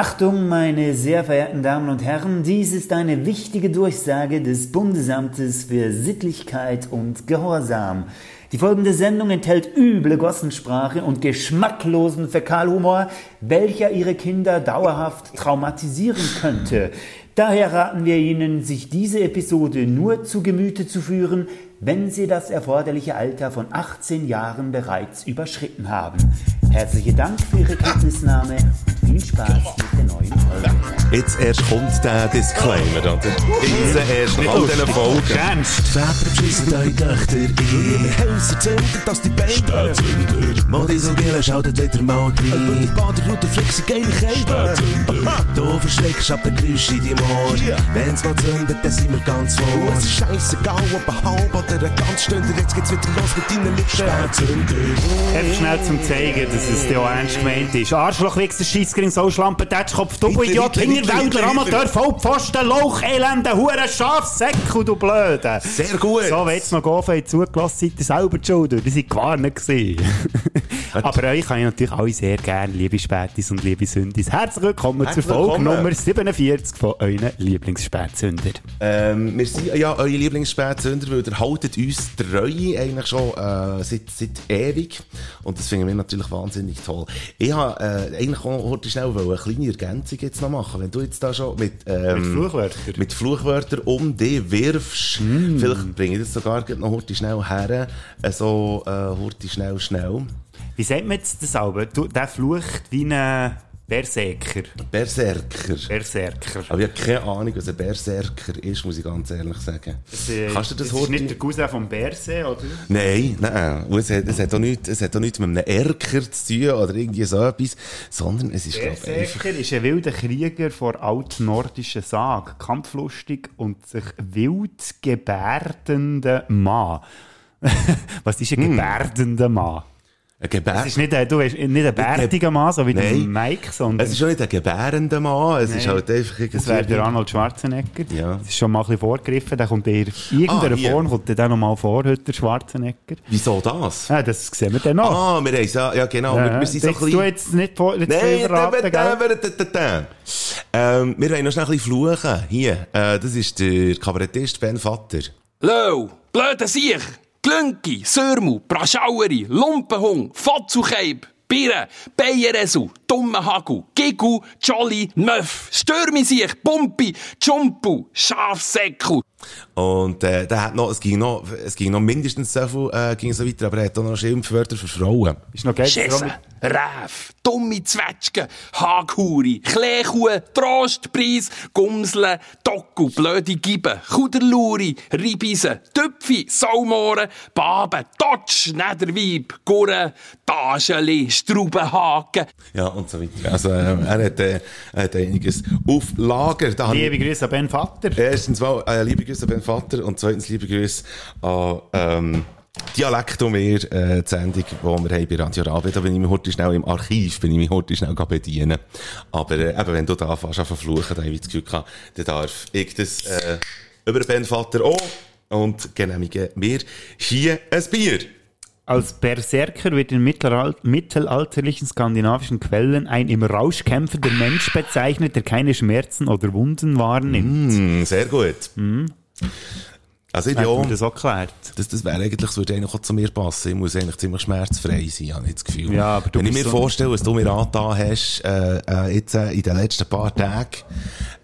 Achtung, meine sehr verehrten Damen und Herren, dies ist eine wichtige Durchsage des Bundesamtes für Sittlichkeit und Gehorsam. Die folgende Sendung enthält üble Gossensprache und geschmacklosen Fäkalhumor, welcher Ihre Kinder dauerhaft traumatisieren könnte. Daher raten wir Ihnen, sich diese Episode nur zu Gemüte zu führen, wenn Sie das erforderliche Alter von 18 Jahren bereits überschritten haben. Herzlichen Dank für Ihre Kenntnisnahme viel Spaß mit der neuen Folge. Jetzt erst kommt der Disclaimer, oder? Jetzt erst nach all diesen Folgen. Väter beschissen eure Töchter in Häuser zünden, dass die Beine Modisogele schaltet wieder mal rein Die Baderroute flexen geile Kälte Du verschreckst ab den Geräusch in deinem Ohr Wenn's mal zündet, dann sind wir ganz vor. Es ist scheissegal, ob ein halb oder ein ganz Stunde Jetzt geht's wieder los mit deinen Lippen. Spätzünder. Einfach schnell zum zeigen, dass es dir auch ernst gemeint ist. Arschloch, Wichser, Scheissgring, Sauschlampe, Tätschkopf, du Idiot, Hitler, Amateur. Vollpfosten, Lauch, Elende, Hure, Schafsäckel, du Blöde. Sehr gut. So, wenn jetzt noch Gofen zugelassen seid, ihr selber die Schuld, die sind gewarnt gewesen. Aber euch kann ich natürlich alle sehr gerne, liebe Spätis und liebe Sündis. Herzlich willkommen Herzlich zur Folge willkommen. Nummer 47 von euren Lieblingsspätsünder. Ähm, wir sind ja eure Lieblingsspätsünder, weil ihr haltet uns treu eigentlich schon äh, seit, seit ewig. Und das finden wir natürlich wahnsinnig toll. Ich habe äh, eigentlich auch heute schnell eine kleine Ergänzung jetzt noch machen. Wenn du jetzt da schon mit, ähm, Mit Fluchwörtern? mit Fluchwörtern um dich wirfst, vielleicht bringe ich das sogar noch heute schnell her, äh, so äh, heute schnell, schnell. Wie sagt man jetzt das aber? Du, der flucht wie ein Berserker. Berserker. Berserker. Aber ich habe keine Ahnung, was ein Berserker ist, muss ich ganz ehrlich sagen. Äh, Kannst du das, das ist nicht der Cousin vom Berse, oder? Nein, nein. Und es hat, es hat auch nichts, es hat auch nichts mit einem Erker zu tun oder irgendwie so etwas, sondern es ist, glaube ich, einfach... Berserker ist ein wilder Krieger vor altnordischen Sage, kampflustig und sich wild gebärdender Mann. Was ist ein Hm. gebärdender Mann? Ein Gebär... Es ist nicht ein, du weißt, nicht ein bärtiger Mann, so wie der Nein. Mike, sondern Es ist auch nicht ein gebärender Mann, es ist Nein. halt einfach das wäre der. Arnold Schwarzenegger. Ja. Das ist schon mal ein bisschen vorgegriffen, der kommt in irgendeiner Ah. Form, kommt der dann noch mal vor, heute der Schwarzenegger. Wieso das? Ja, das sehen wir dann noch. Ah, wir haben es ja, ja genau, wir, wir sind so ein Jetzt du bisschen... jetzt nicht vor, jetzt Nein, verraten, da, da, gell? da, da, da, da. Ähm, wir wollen noch schnell ein bisschen fluchen. Hier, äh, das ist der Kabarettist Ben Vater. Lau, blöde Siech, Glünki, Sörmu, Braschaueri, Lumpenhung, Fotzucheib, Birre, Beieresu, Dumme Hagu, Gigu, Jolly, Möff, Stürmisiech, Pumpi, Jumpu, Schafsäckel. Und äh, der hat noch, es ging noch, es ging noch mindestens so viel, äh, ging so weiter, aber er hat auch noch Schimpfwörter für Frauen. Ist noch geil. Schessen, Räf, dumme Zwetschgen, Haghuri, Klekuh, Trostpreis, Gumsle, Docku, blöde Gibe, Kuderluri, Ribise, Töpfi, Saumohren, Baben, Totsch, Nederweib, Gurren, Tascheli, Straubenhaken. Ja, und so weiter. Also, äh, er hat, äh, er hat einiges auf Lager. Da Liebe Grüße an Ben Vater. Erstens mal, äh, liebe Grüße an Ben Vater und zweitens liebe Grüße an, ähm, Dialekt um mir, äh, die Sendung, die wir haben bei Radio Rabe. Da bin ich mich heute schnell im Archiv, bin ich mich heute schnell bedienen. Aber, äh, eben, wenn du da anfängst, an verfluchen, dann habe ich das Gefühl gehabt, dann darf ich das, äh, über Ben Vater auch und genehmige mir hier ein Bier. Als Berserker wird in mittelalter- mittelalterlichen skandinavischen Quellen ein im Rausch kämpfender Mensch bezeichnet, der keine Schmerzen oder Wunden wahrnimmt. Hm, sehr gut. Also, ich bin Hat auch, mir das geklärt. Das, das wäre eigentlich, das würde eigentlich auch zu mir passen. Ich muss eigentlich ziemlich schmerzfrei sein, habe ich das Gefühl. Ja, aber du Wenn ich mir so- vorstelle, was du mir angetan hast, äh, äh, jetzt äh, in den letzten paar Tagen,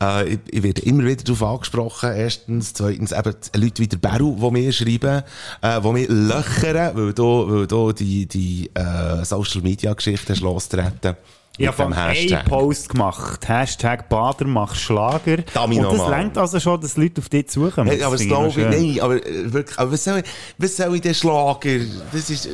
äh, ich, ich werde immer wieder darauf angesprochen. Erstens, zweitens eben die Leute wie der Beru, die mir schreiben, äh, die mir löchern, weil du, weil du die, die äh, Social Media Geschichte hast losgetreten. Ich habe Hashtag. Post gemacht. Hashtag Bader macht Schlager. Dami Und das längt also schon, dass Leute auf dich zukommen. Hey, aber das glaube ich, nein, aber äh, wirklich, aber was soll ich, was soll ich denn Schlager? Das ist,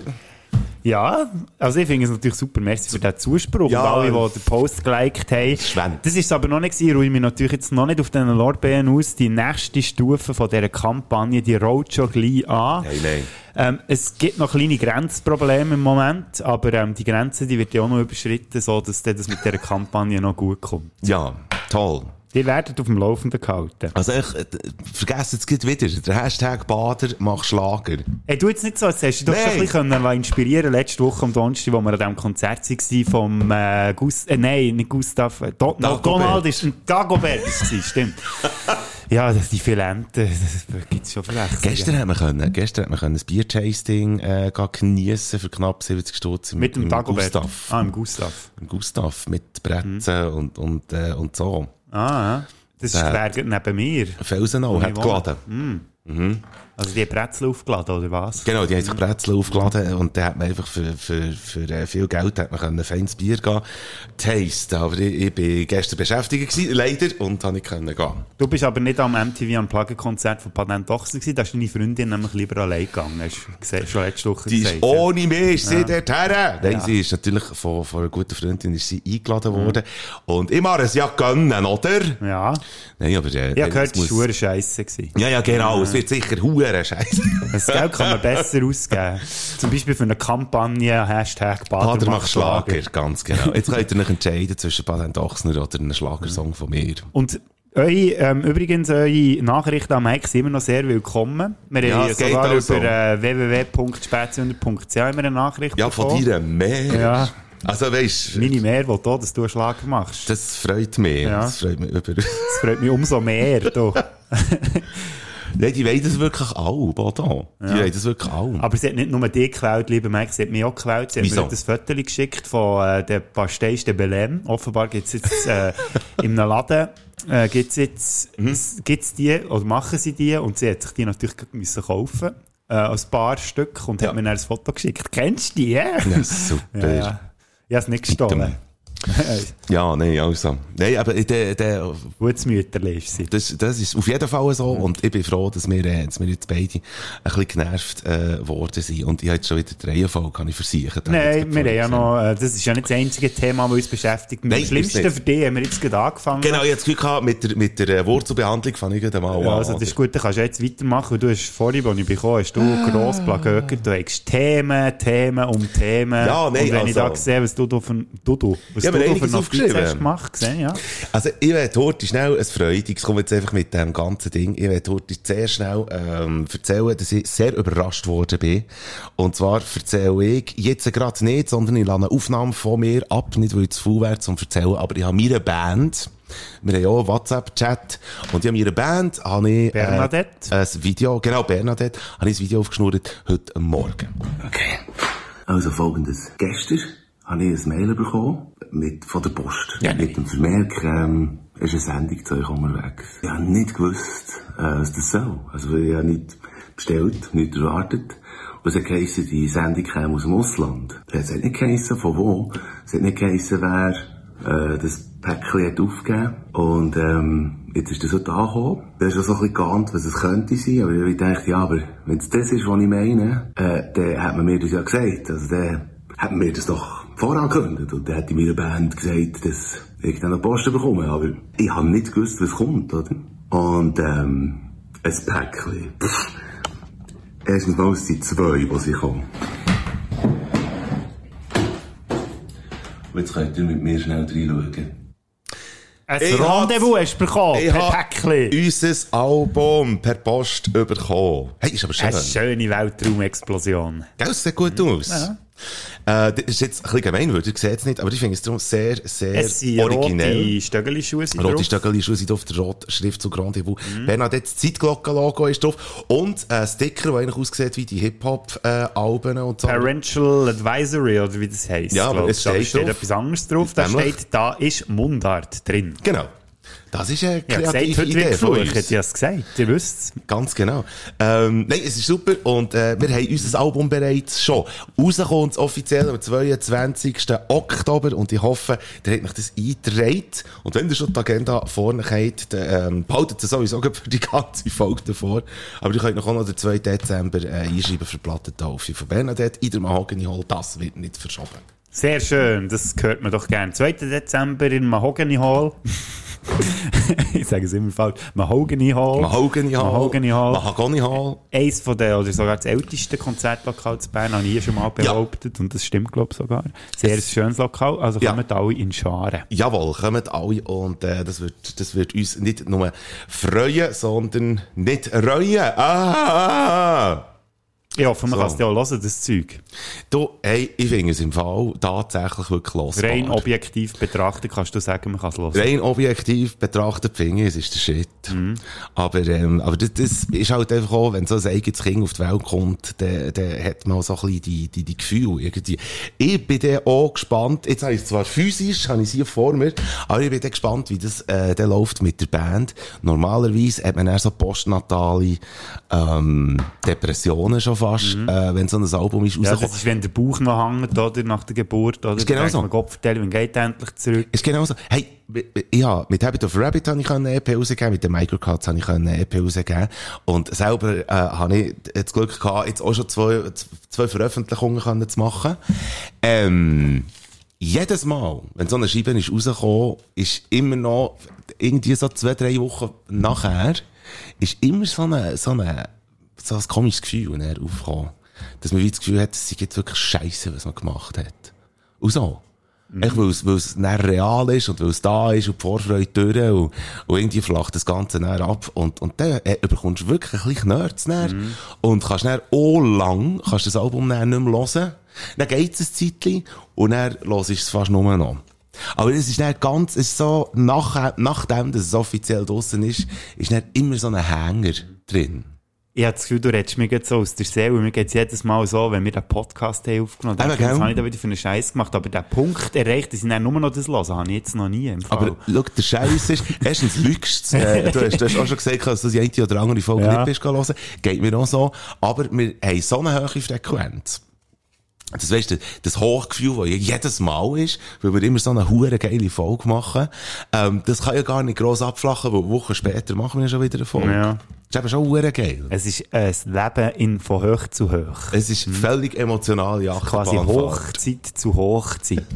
Ja, also ich finde es natürlich super, merci für den Zuspruch. Ja. Und alle, die den Post geliked haben. Schwend. Das ist aber noch nicht gewesen. Ich mich natürlich jetzt noch nicht auf diesen Lorbeeren aus. Die nächste Stufe von dieser Kampagne, die rollt schon gleich an. nein, nein. Ähm, es gibt noch kleine Grenzprobleme im Moment, aber ähm, die Grenze die wird ja auch noch überschritten, so dass dann das mit dieser Kampagne noch gut kommt. Ja, toll. Die werden auf dem Laufenden gehalten. Also ich, äh, vergesst jetzt gleich wieder, der Hashtag Bader macht Schlager. Ey, du jetzt nicht so, als hast du dich ein bisschen können inspirieren letzte Woche am Donnerstag, wo wir an diesem Konzert waren vom äh, Gus äh, nein, nicht Gustav, äh, Don Dagobert. Donald ist ein Dagobert es, stimmt. ja, das, die Filente, das gibt's schon vielleicht. Gestern hat man können, gestern hat man können ein Biertasting äh, geniessen für knapp 70 Stutz im, Mit dem. Gustav. Ah, im Gustav. Im Gustav mit Bretzen und, und, äh, und so. Ah, ja. Das ist Der- wer gerade neben mir. Felsenau hat ich wohne. Geladen. Also die Brezel aufgeladen, oder was? Genau, die haben sich Brezel aufgeladen und dann hat man einfach für, für, für äh, viel Geld hat man können feines Bier gehen, tasten. Aber ich, ich bin gestern beschäftigt gewesen, leider, und habe nicht können gehen. Du bist aber nicht am MTV Unplugged Konzert von Patent Ochsen gewesen, da ist deine Freundin nämlich lieber allein gegangen, hast du gesehen, schon letzte Woche Die ist gesagt. ja. ohne mich, ist sie dort her. Nein, Ja. Mhm. sie ist natürlich von, von einer guten Freundin ist sie eingeladen worden. Und ich mache es ja gönnen, oder? Ja, Nein, aber, äh, ich habe gehört, es muss- war scheisse gewesen. Ja, ja, genau. Es wird sicher hure Scheiße. Das Geld kann man besser ausgeben. Zum Beispiel für eine Kampagne, Hashtag Bader, Bader macht Schlager. Schlager, ganz genau. Jetzt könnt ihr euch entscheiden zwischen Patent Ochsner oder einem Schlagersong von mir. Und eure, ähm, übrigens, eure Nachrichten am Mike sind immer noch sehr willkommen. Wir Ja, haben geht sogar also. über äh, www.spätzünder.ch immer eine Nachricht Ja, von bekommen. dir mehr. Ja. Also, weißt Meine mehr, will auch, dass du einen Schlager machst. das freut mich. Ja. Das freut mich über. Das freut mich umso mehr. Du. Nein, die wollen das wirklich alle, Bodo. Die wollen das wirklich alle. Aber sie hat nicht nur dich geklaut, lieber Mike, sie hat mich auch geklaut. Sie hat Wieso? mir das Foto geschickt von äh, der Pastéis de Belém. Offenbar gibt's jetzt äh, in einem Laden äh, gibt's jetzt Mhm. gibt's die oder machen sie die und sie hat sich die natürlich müssen kaufen äh, als paar Stück und Ja. hat mir dann ein Foto geschickt. Kennst du die? Ja, Ja, super. ja. ja. Ich habe es nicht gestohlen. Ja, nein, also. Nein, aber der, der, Gutes Mütterli ist sie. das, das ist auf jeden Fall so. Und ich bin froh, dass wir, äh, dass wir jetzt beide ein bisschen genervt äh, worden sind. Und ich habe jetzt schon wieder die Reihenfolge, kann ich versichern. Nein, wir haben ja noch, äh, das ist ja nicht das einzige Thema, das uns beschäftigt. Nein, Schlimmsten ist nicht. für dich haben wir jetzt gerade angefangen. Genau, ich hatte das Glück gehabt, mit der, mit der äh, Wurzelbehandlung fange ich gerade mal Ja, an. also das ist gut, dann kannst du jetzt weitermachen, weil du hast vorhin, als ich bekommen hast, du gross Plagöcker, du hast Themen, Themen um Themen. Ja, nein, Und wenn ich da also- sehe, was du da für, du, du, was Ja, haben für einiges aufgeschrieben. hast gemacht, gesehen, ja. Also, ich werde heute schnell ein Freudiges, komme jetzt einfach mit dem ganzen Ding. Ich werde heute sehr schnell, ähm, erzählen, dass ich sehr überrascht worden bin. Und zwar erzähle ich jetzt gerade nicht, sondern ich lasse eine Aufnahme von mir ab, nicht weil ich zu faul wäre zum erzählen, aber ich habe meine Band, wir haben ja auch einen WhatsApp-Chat, und ich habe meine Band, habe ich, Bernadette? Äh, ein Video, genau, Bernadette, habe ich ein Video aufgeschnurrt, heute Morgen. Okay. Also folgendes. Gestern habe ich ein Mail bekommen mit, von der Post. Ja, mit dem Vermerk, ähm, ist eine Sendung zu euch unterwegs. Ich habe nicht gewusst, äh, was das soll. Also ich habe nicht bestellt, nicht erwartet. Und es hat die Sendung käme aus dem Ausland. Es hat nicht geheissen, von wo. Es hat nicht geheissen, wer äh, das Päckchen hat aufgegeben. Und ähm, jetzt ist das heute angekommen. Da ist schon so ein bisschen geahnt, was es könnte sein. Aber ich dachte, ja, aber wenn es das ist, was ich meine, äh, dann hat man mir das ja gesagt. Also dann hat man mir das doch vorangekündigt. Und dann hat meine Band gesagt, dass ich dann eine Post bekomme. Aber ich habe nicht gewusst, was kommt, oder? Und ähm, ein Päckchen. Pff. Erstens mal sind zwei, die sie kommen. Und jetzt könnt ihr mit mir schnell reinschauen. Ein Ich Rendezvous hast du bekommen, Ich per Päckchen. unser Album per Post bekommen. Hey, ist aber schön. Eine schöne Weltraumexplosion. Gell, es sieht gut aus. Äh, das ist jetzt ein bisschen gemein, weil ihr seht es nicht, aber ich finde es darum sehr, sehr Es sind originell. rote Stöckelschuhe sind Rote drauf. Stöckeli-Schuhe sind auf der roten Schriftzug Rendezvous. Bernadette, das Zeitglocken-Logo ist drauf. Und ein Sticker, der eigentlich aussieht wie die Hip-Hop-Alben und so. Parental Advisory, oder wie das heisst. Ja, aber es ich. Da steht steht drauf. etwas anderes drauf. Da steht, da ist Mundart drin. Genau. Das ist eine Ich habe gesagt, kreative Idee von uns. Ich es gesagt. Ihr wisst Ganz genau. Ähm, nein, es ist super und äh, wir haben unser Album bereits schon. Rauskommt es offiziell am 22. Oktober und ich hoffe, ihr habt mich das eingetragen. Und wenn ihr schon die Agenda vorne habt, dann ähm, behaltet es sowieso für die ganze Folge davor. Aber ihr könnt noch auch noch den 2. Dezember äh, einschreiben für Plattentaufe von Bernadette in der Mahogany Hall. Das wird nicht verschoben. Sehr schön, das hört man doch gern. 2. Dezember in Mahogany Hall. Ich sage es immer falsch, Mahogany Hall. Mahogany Hall. Mahogany Hall. Mahagoni Hall. Eins von den, oder sogar das älteste Konzertlokal zu Bern, habe ich hier schon mal behauptet, und das stimmt, glaube ich, sogar. Sehr ein schönes Lokal, also Ja. kommen alle in Scharen. Jawohl, kommen alle und äh, das, wird, das wird uns nicht nur freuen, sondern nicht reuen. Ah! Ich hoffe, man So. kann es dir auch hören, das Zeug. Du, hey, ich finde es im Fall tatsächlich wirklich los. Rein objektiv betrachtet kannst du sagen, man kann es hören. Rein objektiv betrachtet finde ich, es ist der Shit. Mhm. Aber, ähm, aber das, das ist halt einfach auch, wenn so ein eigenes Kind auf die Welt kommt, dann, dann hat man auch so ein bisschen die, die, die Gefühle irgendwie. Ich bin dann auch gespannt, jetzt habe ich es zwar physisch, habe ich es hier vor mir, aber ich bin dann gespannt, wie das äh, dann läuft mit der Band. Normalerweise hat man dann so postnatale ähm, Depressionen schon fast, äh, wenn so ein Album ist Mhm. Ja, rausgekommen. das ist, wenn der Bauch noch hängt, oder, nach der Geburt, oder? Ist genau so. Gott, vertell, wann geht endlich zurück? Ist genau so. Hey, ja, mit Habit of Rabbit habe ich eine EP rausgegeben, mit den Microcuts habe ich eine EP rausgegeben. Und selber, äh, habe ich das Glück gehabt, jetzt auch schon zwei, zwei Veröffentlichungen können zu machen. Ähm, jedes Mal, wenn so eine Scheibe ist rausgekommen, ist immer noch, irgendwie so zwei, drei Wochen nachher, ist immer so eine, so eine, so ein komisches Gefühl ne, aufgekommen. Dass man wie das Gefühl hat, es sei jetzt wirklich scheiße, was man gemacht hat. Und so. Echt, weil es, weil es dann real ist und weil es da ist und die Vorfreude durch und, und irgendwie flacht das Ganze dann ab und, und dann äh, bekommst du wirklich ein bisschen Nerds dann und kannst dann auch lang, kannst das Album dann nicht mehr hören. Dann geht es ein Zeitchen und dann hörst du es fast nur noch. Aber es ist dann ganz, es ist so, nach, nachdem dass es offiziell draussen ist, ist dann immer so ein Hänger drin. Ich habe das Gefühl, du redest mir jetzt so aus der Seele. Mir geht es jedes Mal so, wenn wir den Podcast haben aufgenommen haben. Gell? habe ich da wieder für einen Scheiß gemacht? Aber der Punkt erreicht, dass ich dann nur noch das höre, habe ich jetzt noch nie im Fall. Aber schau, der Scheiß ist, erstens lügst äh, du, hast, du hast auch schon gesagt, dass du die eine oder andere Folge Ja. nicht bist hören. Geht mir auch so. Aber wir haben so eine hohe Frequenz. Das weißt du, das Hochgefühl, das ja jedes Mal ist, weil wir immer so eine hure geile Folge machen, ähm, das kann ja gar nicht gross abflachen, weil Wochen später machen wir schon wieder eine Folge. Ja. Das ist eben schon hure geil. es ist ein Leben in, von hoch zu hoch. Es ist völlig emotionale Quasi Achterbahnfahrt. Hochzeit zu Hochzeit.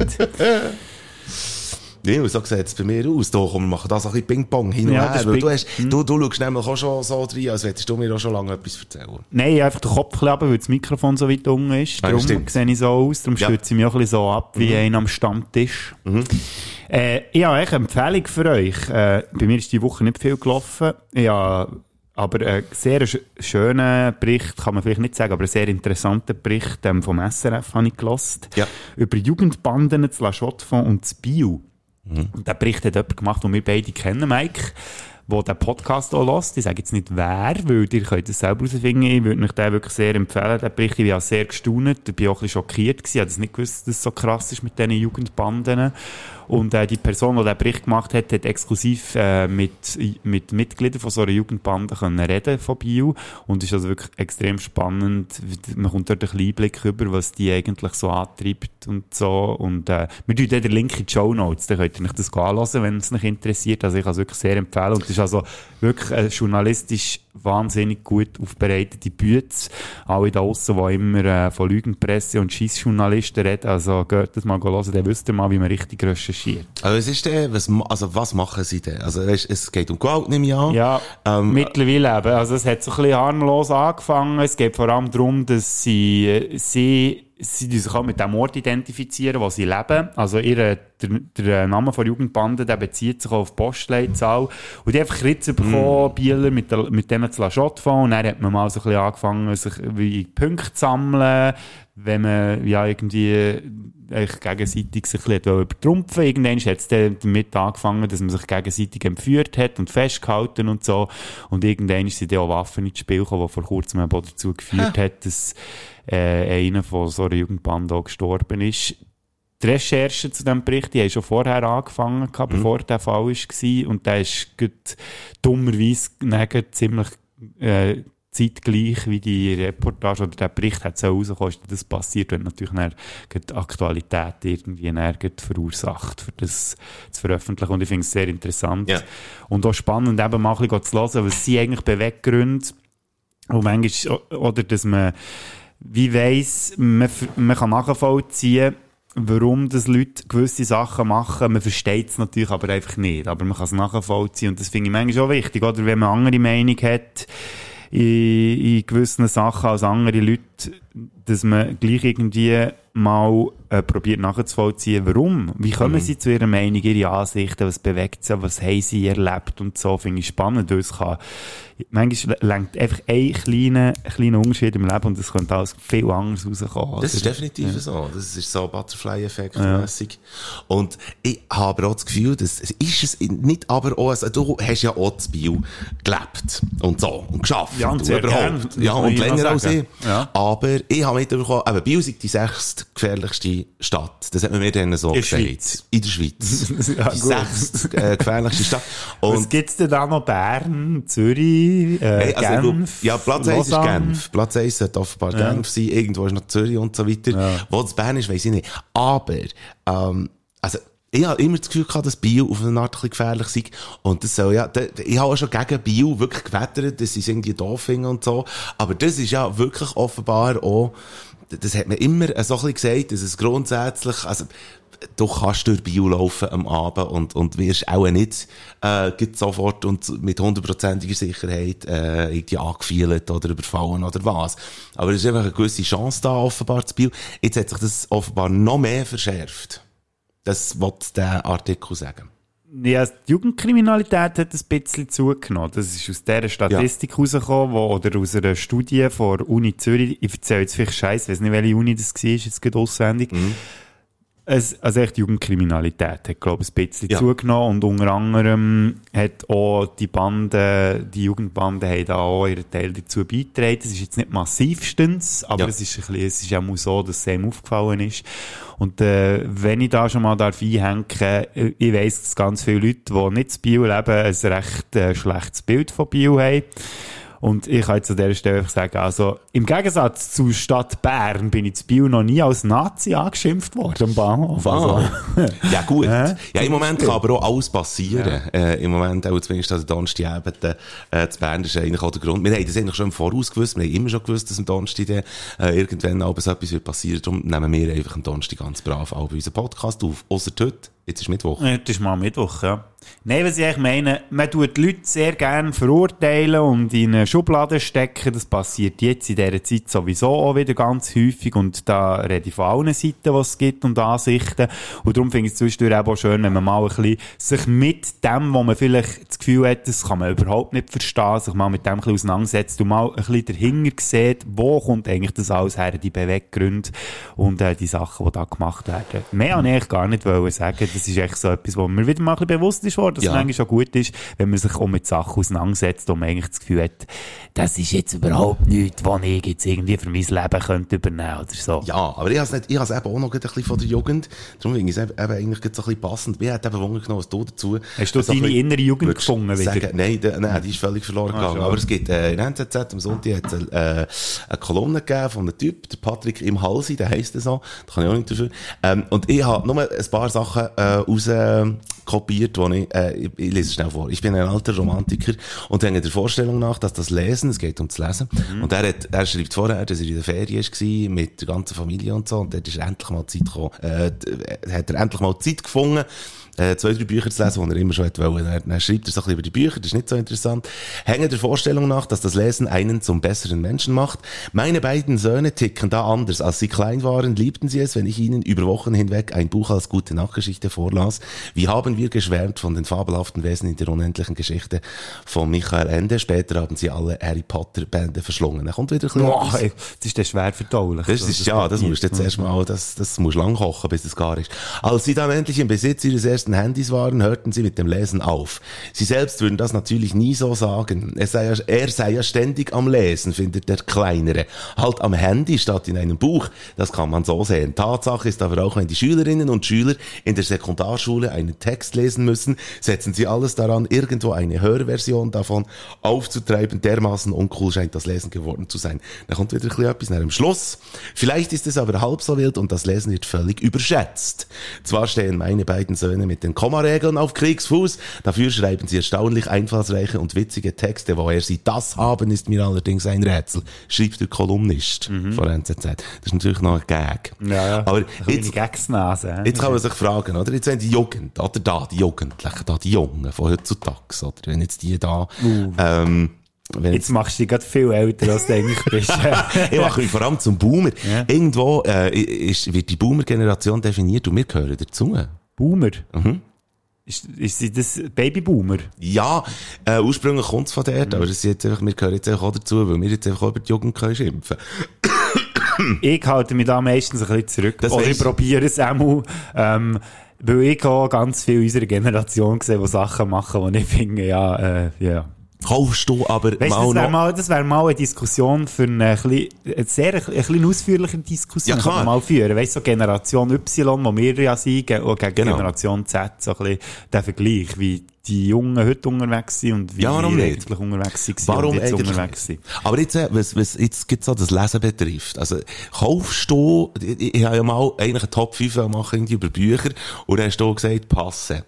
Ja, so sieht es bei mir aus. Da, komm, wir machen das ein bisschen Ping-Pong hin und Ja, her. Weil du, hast, du, du schaust nämlich auch schon so rein, als hättest du mir auch schon lange etwas erzählen. Nein, einfach den Kopf runter, weil das Mikrofon so weit unten ist. Darum sehe ich so aus. Darum Ja. Mhm. stütze ich mich auch ein bisschen so ab, wie einer am Stammtisch. Äh, ich habe echt eine Empfehlung für euch. Äh, bei mir ist die Woche nicht viel gelaufen. Ich habe aber einen sehr sch schönen Bericht, kann man vielleicht nicht sagen, aber einen sehr interessanten Bericht ähm, vom SRF habe ich gelost. Ja. Über Jugendbanden zu La Chaux-de-Fonds und zu Biel. Mhm. Und den Bericht hat jemand gemacht, den wir beide kennen, Mike, der den Podcast auch hört. Ich sage jetzt nicht wer, weil ihr könnt es selber herausfinden. Ich würde euch den wirklich sehr empfehlen, den Bericht. Ich war auch sehr gestaunt. Ich war auch ein bisschen schockiert. Gewesen. Ich habe das nicht gewusst, dass es so krass ist mit diesen Jugendbanden. Und äh, die Person, die den Bericht gemacht hat, hat exklusiv äh, mit, mit Mitgliedern von so einer Jugendbande können reden von Bio. Und es ist also wirklich extrem spannend. Man kommt dort ein bisschen Einblick über, was die eigentlich so antreibt und so. Und äh, wir tun den Link in die Show Notes. Dann könnt ihr euch das anschauen, wenn es euch interessiert. Also ich kann es wirklich sehr empfehlen. Und es ist also wirklich äh, journalistisch wahnsinnig gut aufbereitete Bütze. Alle da draussen, die immer äh, von Lügenpresse und Scheissjournalisten reden. Also geht das mal hören, dann wisst ihr mal, wie man richtig recherchiert. Also, was ist denn, was, also, was machen sie denn? Also, weißt, es geht um Gewalt, nehme ich an. Ja, Ähm, mittlerweile eben. Also es hat so ein bisschen harmlos angefangen. Es geht vor allem darum, dass sie, äh, sie, sie sich auch mit dem Ort identifizieren, wo sie leben. Also ihre, der, der Name von Jugendbande, der bezieht sich auf die Postleitzahl. Und die haben einfach Ritze bekommen, Bieler mit, der, mit denen zu La Chaux fahren. Und dann hat man mal so ein bisschen angefangen, sich wie Punkte zu sammeln, wenn man ja irgendwie eigentlich gegenseitig sich ein bisschen übertrumpfen Irgendwann hat es dann damit angefangen, dass man sich gegenseitig entführt hat und festgehalten und so. Und irgendwann sind dann auch Waffen ins Spiel gekommen, die vor kurzem auch dazu geführt hat, dass äh, einer von so einer Jugendbande auch gestorben ist. Die Recherche zu diesem Bericht, die haben schon vorher angefangen, gehabt, bevor der Fall war. Und der ist dummerweise ziemlich äh, zeitgleich wie die Reportage oder der Bericht hat so rausgekommen, ist das passiert, wenn natürlich dann die Aktualität irgendwie gerade verursacht, für das zu veröffentlichen. Und ich finde es sehr interessant. Ja. Und auch spannend, eben mal ein bisschen zu hören, was sie eigentlich Beweggründe und manchmal, oder dass man, wie weiss, man, man kann nachvollziehen, warum das Leute gewisse Sachen machen. Man versteht es natürlich aber einfach nicht. Aber man kann es nachvollziehen. Und das finde ich manchmal auch wichtig. Oder wenn man eine andere Meinung hat, in, in gewissen Sachen als andere Leute, dass man gleich irgendwie mal äh, probiert nachzuvollziehen, warum. Wie kommen sie zu ihrer Meinung, ihre Ansichten, was bewegt sie, was haben sie erlebt und so, finde ich spannend, weil es kann, manchmal lenkt einfach ein kleiner, kleiner Unterschied im Leben und es könnte alles viel anders rauskommen. Das ist oder? definitiv so. Das ist so Butterfly-Effekt mäßig. Und ich habe aber auch das Gefühl, dass, ist es nicht aber auch, also du hast ja auch das Bio gelebt und so und geschafft Ja, und sehr überhaupt. gern, ja, und ja länger als ich. Ja. Aber ich habe mitbekommen, eben Bio ist die sechstgefährlichste Stadt. Das hat man mir dann so In gesagt. Schweiz. In der Schweiz. Ja, die gut. sechstgefährlichste Stadt. Was Und gibt's denn da noch? Bern, Zürich, äh, Hey, also ich glaub, Genf, ja, Platz 1 ist? Genf. Platz 1 sollte offenbar Genf sein. Irgendwo ist noch Zürich und so weiter. Wo das Bern ist, weiss ich nicht. Aber, ähm, also, ich habe immer das Gefühl gehabt, dass Bio auf eine Art ein gefährlich sei. Und das soll ja, ich habe auch schon gegen Bio wirklich gewettert, dass sie es irgendwie doof finden und so. Aber das ist ja wirklich offenbar auch, das hat man immer so ein bisschen gesagt, dass es grundsätzlich, also, du kannst durch Bio laufen am Abend und, und wirst auch nicht äh, sofort und mit hundertprozentiger Sicherheit äh, irgendwie angefielt oder überfallen oder was. Aber es ist einfach eine gewisse Chance da offenbar zu Bio. Jetzt hat sich das offenbar noch mehr verschärft. Das wollte der Artikel sagen. Ja, die Jugendkriminalität hat ein bisschen zugenommen. Das ist aus dieser Statistik rausgekommen, wo, oder aus einer Studie von der Uni Zürich. Ich erzähle jetzt vielleicht Scheiß, weiß nicht, welche Uni das war, jetzt gerade auswendig. Es, also echt die Jugendkriminalität hat, glaube ich, ein bisschen Ja. zugenommen und unter anderem hat auch die Bande, die Jugendbande haben da auch ihren Teil dazu beigetragen. Das ist jetzt nicht massivstens, aber Ja. es ist ein bisschen, es ist auch so, dass es einem aufgefallen ist. Und äh, wenn ich da schon mal darf einhängen, äh, ich weiss, dass ganz viele Leute, die nicht zu Biel leben, ein recht äh, schlechtes Bild von Biel haben. Und ich kann jetzt an dieser Stelle einfach sagen, also im Gegensatz zur Stadt Bern bin ich zu Biel noch nie als Nazi angeschimpft worden am Bahnhof. Also, ja, gut. Ja, im Moment kann aber auch alles passieren. Äh, Im Moment, auch zumindest der Donnerstagabend, äh, zu Bern, ist eigentlich auch der Grund. Wir haben das eigentlich schon im Voraus gewusst. Wir haben immer schon gewusst, dass am Donnerstag äh, irgendwann abends etwas wird passieren. Darum nehmen wir einfach am Donnerstag ganz brav auch bei unserem Podcast auf. Ausser heute. Jetzt ist Mittwoch. Ja, das ist mal Mittwoch, ja. Nein, was ich meine, man tut die Leute sehr gerne verurteilen und in eine Schublade stecken. Das passiert jetzt in dieser Zeit sowieso auch wieder ganz häufig. Und da rede ich von allen Seiten, was es gibt und Ansichten. Und darum finde ich es zwischendurch auch schön, wenn man mal ein bisschen sich mit dem, wo man vielleicht das Gefühl hat, das kann man überhaupt nicht verstehen, sich mal mit dem ein bisschen auseinandersetzt und mal ein bisschen dahinter sieht, wo kommt eigentlich das alles her, die Beweggründe und äh, die Sachen, die da gemacht werden. Mehr wollte ich eigentlich gar nicht sagen. Das ist echt so etwas, wo mir wieder mal ein bisschen bewusst ist worden, dass Ja. es manchmal auch gut ist, wenn man sich auch mit Sachen auseinandersetzt und man eigentlich das Gefühl hat, das ist jetzt überhaupt nichts, was ich jetzt irgendwie für mein Leben könnte übernehmen oder so. Ja, aber ich habe es nicht, ich habe es eben auch noch ein bisschen von der Jugend. Darum finde ich es eben, eben eigentlich ein bisschen passend. Mir hat eben Wunder genommen, was du dazu. Hast du so ein deine innere Jugend gefunden wieder? Sagen, nein, der, nein, die ist völlig verloren gegangen. schade. Aber es gibt, äh, in NZZ am Sonntag hat es äh, eine Kolumne gegeben von einem Typ, der Patrick im Halsi, der heisst er so. Da kann ich auch nicht dafür. Ähm, und ich habe nur ein paar Sachen, äh, raus, kopiert, wo ich, äh, ich, ich lese es schnell vor. Ich bin ein alter Romantiker und hänge der Vorstellung nach, dass das Lesen, es geht ums Lesen, und er hat, er schreibt vorher, dass er in der Ferien war, mit der ganzen Familie und so, und dort ist endlich mal Zeit gekommen, äh, d- hat er endlich mal Zeit gefunden, äh, zwei, drei Bücher zu lesen, die er immer schon wollen. Dann, dann schreibt er so ein bisschen über die Bücher, das ist nicht so interessant. Hänge der Vorstellung nach, dass das Lesen einen zum besseren Menschen macht. Meine beiden Söhne ticken da anders. Als sie klein waren, liebten sie es, wenn ich ihnen über Wochen hinweg ein Buch als gute Nachgeschichte vorlas. Wie haben wir geschwärmt von den fabelhaften Wesen in der unendlichen Geschichte von Michael Ende. Später haben sie alle Harry Potter Bände verschlungen. Dann kommt wieder ein bisschen Boah, ey, das ist dann schwer verdaulich. Das ist, ja, das musst du jetzt erstmal, das, das musst lang kochen, bis es gar ist. Als sie dann endlich im Besitz ihres ersten Handys waren, hörten sie mit dem Lesen auf. Sie selbst würden das natürlich nie so sagen. Er sei ja, er sei ja ständig am Lesen, findet der Kleinere. Halt am Handy statt in einem Buch. Das kann man so sehen. Tatsache ist aber auch, wenn die Schülerinnen und Schüler in der Sekundarschule einen Text lesen müssen, setzen sie alles daran, irgendwo eine Hörversion davon aufzutreiben. Dermaßen uncool scheint das Lesen geworden zu sein. Da kommt wieder ein bisschen etwas nach dem Schluss. Vielleicht ist es aber halb so wild und das Lesen wird völlig überschätzt. Zwar stehen meine beiden Söhne mit den Kommaregeln auf Kriegsfuß. Dafür schreiben sie erstaunlich einfallsreiche und witzige Texte. Woher sie das haben, ist mir allerdings ein Rätsel. Schreibt der Kolumnist von NZZ. Das ist natürlich noch ein Gag. Ja, ja. Aber jetzt, Gagsnase. Jetzt kann man sich fragen, oder? Jetzt wenn die Jugend, oder da, die Jugendlichen, da, die Jungen von heutzutage, oder? Wenn jetzt die da, ähm, wenn Jetzt machst du dich gerade viel älter, als du eigentlich bist. ich mache mich vor allem zum Boomer. Ja. Irgendwo äh, ist, wird die Boomer-Generation definiert und wir gehören dazu. Boomer. Mhm. Ist, ist sie das Babyboomer? Ja, äh, ursprünglich kommt es von dort, Mhm. aber das ist jetzt einfach, wir gehören jetzt einfach auch dazu, weil wir jetzt einfach auch über die Jugend können schimpfen Ich halte mich da meistens ein bisschen zurück. Das Oder ich probiere es auch ähm, weil ich auch ganz viel unserer Generation gesehen, die Sachen machen, die ich finde, ja, äh, ja. Kaufst du aber Weißt, mal das wäre noch... mal, das wär mal eine Diskussion für eine, eine sehr eine klein ausführliche Diskussion. Ja, klar. mal führen. Weißt du, so Generation Y, wo wir ja sind, und gegen Genau. Generation Z, so ein bisschen der Vergleich, wie die Jungen heute unterwegs sind und wie Ja, warum wir eigentlich unterwegs sind Warum und jetzt eigentlich unterwegs sind. Aber jetzt, äh, was, was jetzt gibt's so das Lesen betrifft. Also, kaufst du, ich, ich habe ja mal eigentlich einen Top 5 machen irgendwie über Bücher und dann hast du gesagt, passen.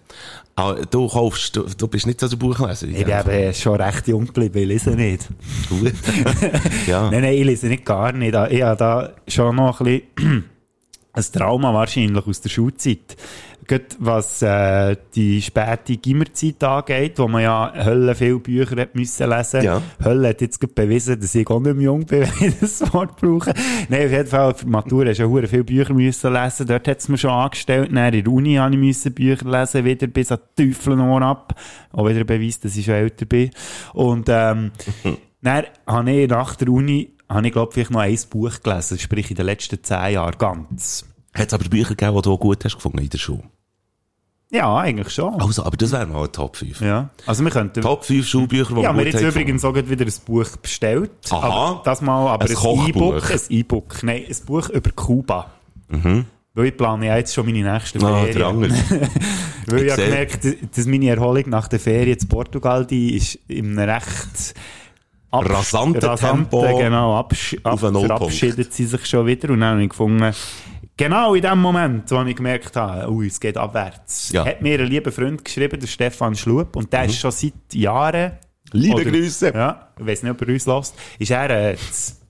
Aber du kaufst, du, du bist nicht so der Buchleser. Ich bin eben schon recht jung geblieben, ich lese nicht. Gut. ja. Nein, nein, ich lese nicht gar nicht. Ich habe da schon noch ein bisschen ein Trauma wahrscheinlich aus der Schulzeit. Gerade was äh, die späte Gimmerzeit angeht, wo man ja Hölle viele Bücher hat müssen lesen Ja. Hölle hat jetzt bewiesen, dass ich auch nicht mehr jung bin, wenn ich das Wort brauche. Nein, auf jeden Fall, für die Matur hast du ja viele Bücher müssen lesen. Dort hat es mir schon angestellt. Dann in der Uni habe ich müssen Bücher lesen, wieder bis an die Teufel ab. Auch wieder ein Beweis, dass ich schon älter bin. Und ähm, dann habe ich nach der Uni, habe ich glaube vielleicht noch ein Buch gelesen, sprich in den letzten zehn Jahren ganz. Hat es aber Bücher gegeben, die du auch gut hast gefunden in der Schule? Ja, eigentlich schon. Also, aber das wäre mal ein Top 5. Ja. Also wir könnten... Top 5 Schulbücher, die Ja, wir gut jetzt haben übrigens auch wieder ein Buch bestellt. Aha. Aber das mal, aber Ein. E-Book. Ein E-Book. Nein, ein Buch über Kuba. Weil ich plane ja jetzt schon meine nächsten Ah, Ferien. Weil ich Ich habe gemerkt, dass meine Erholung nach der Ferien in Portugal, die ist in einem recht Rasanten rasanten, Tempo genau, absch ab verabschiedet sie sich schon wieder. Und dann habe ich gefunden, genau in dem Moment, wo ich gemerkt habe, ui, es geht abwärts, Ja. hat mir ein lieber Freund geschrieben, der Stefan Schlub, und der ist schon seit Jahren Liebe oder- Grüße. Ja, ich weiß nicht, ob er uns lässt. Ist er äh,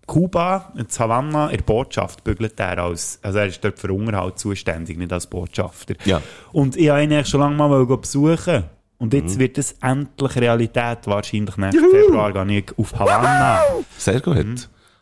Kuba, in Havanna, in der Botschaft bügelt er als, also er ist dort für Unterhalt zuständig, nicht als Botschafter. Ja. Und ich wollte ihn eigentlich schon lange mal besuchen. Und jetzt wird es endlich Realität. Wahrscheinlich nächsten Februar gehe ich auf Havanna. Sehr gut. Mhm.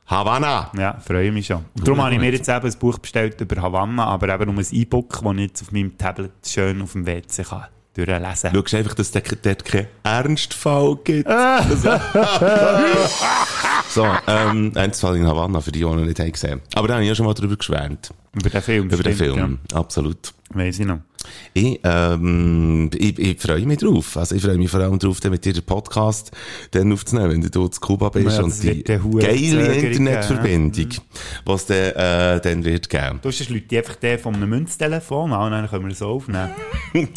Havanna. Ja, freue mich schon. Und darum habe ich mir jetzt eben ein Buch bestellt über Havanna, aber eben um ein E-Book, das ich jetzt auf meinem Tablet schön auf dem WC kann durchlesen kann. Schaust einfach, dass es dort keinen Ernstfall gibt. so, ähm, Ernstfall in Havanna, für die, die noch nicht haben gesehen Aber da habe ich ja schon mal drüber geschwärmt. Über den Film. Über den stimmt, Film. Absolut. Ja. Weiss ich noch. Ich, ähm, ich, ich freue mich drauf. Also ich freue mich vor allem drauf, mit dir den Podcast dann aufzunehmen, wenn du zu Kuba bist Ja, und die geile Internetverbindung, was es dann, äh, dann wird geben. Du hast das Leute einfach den von einem Münztelefon an und dann können wir so aufnehmen.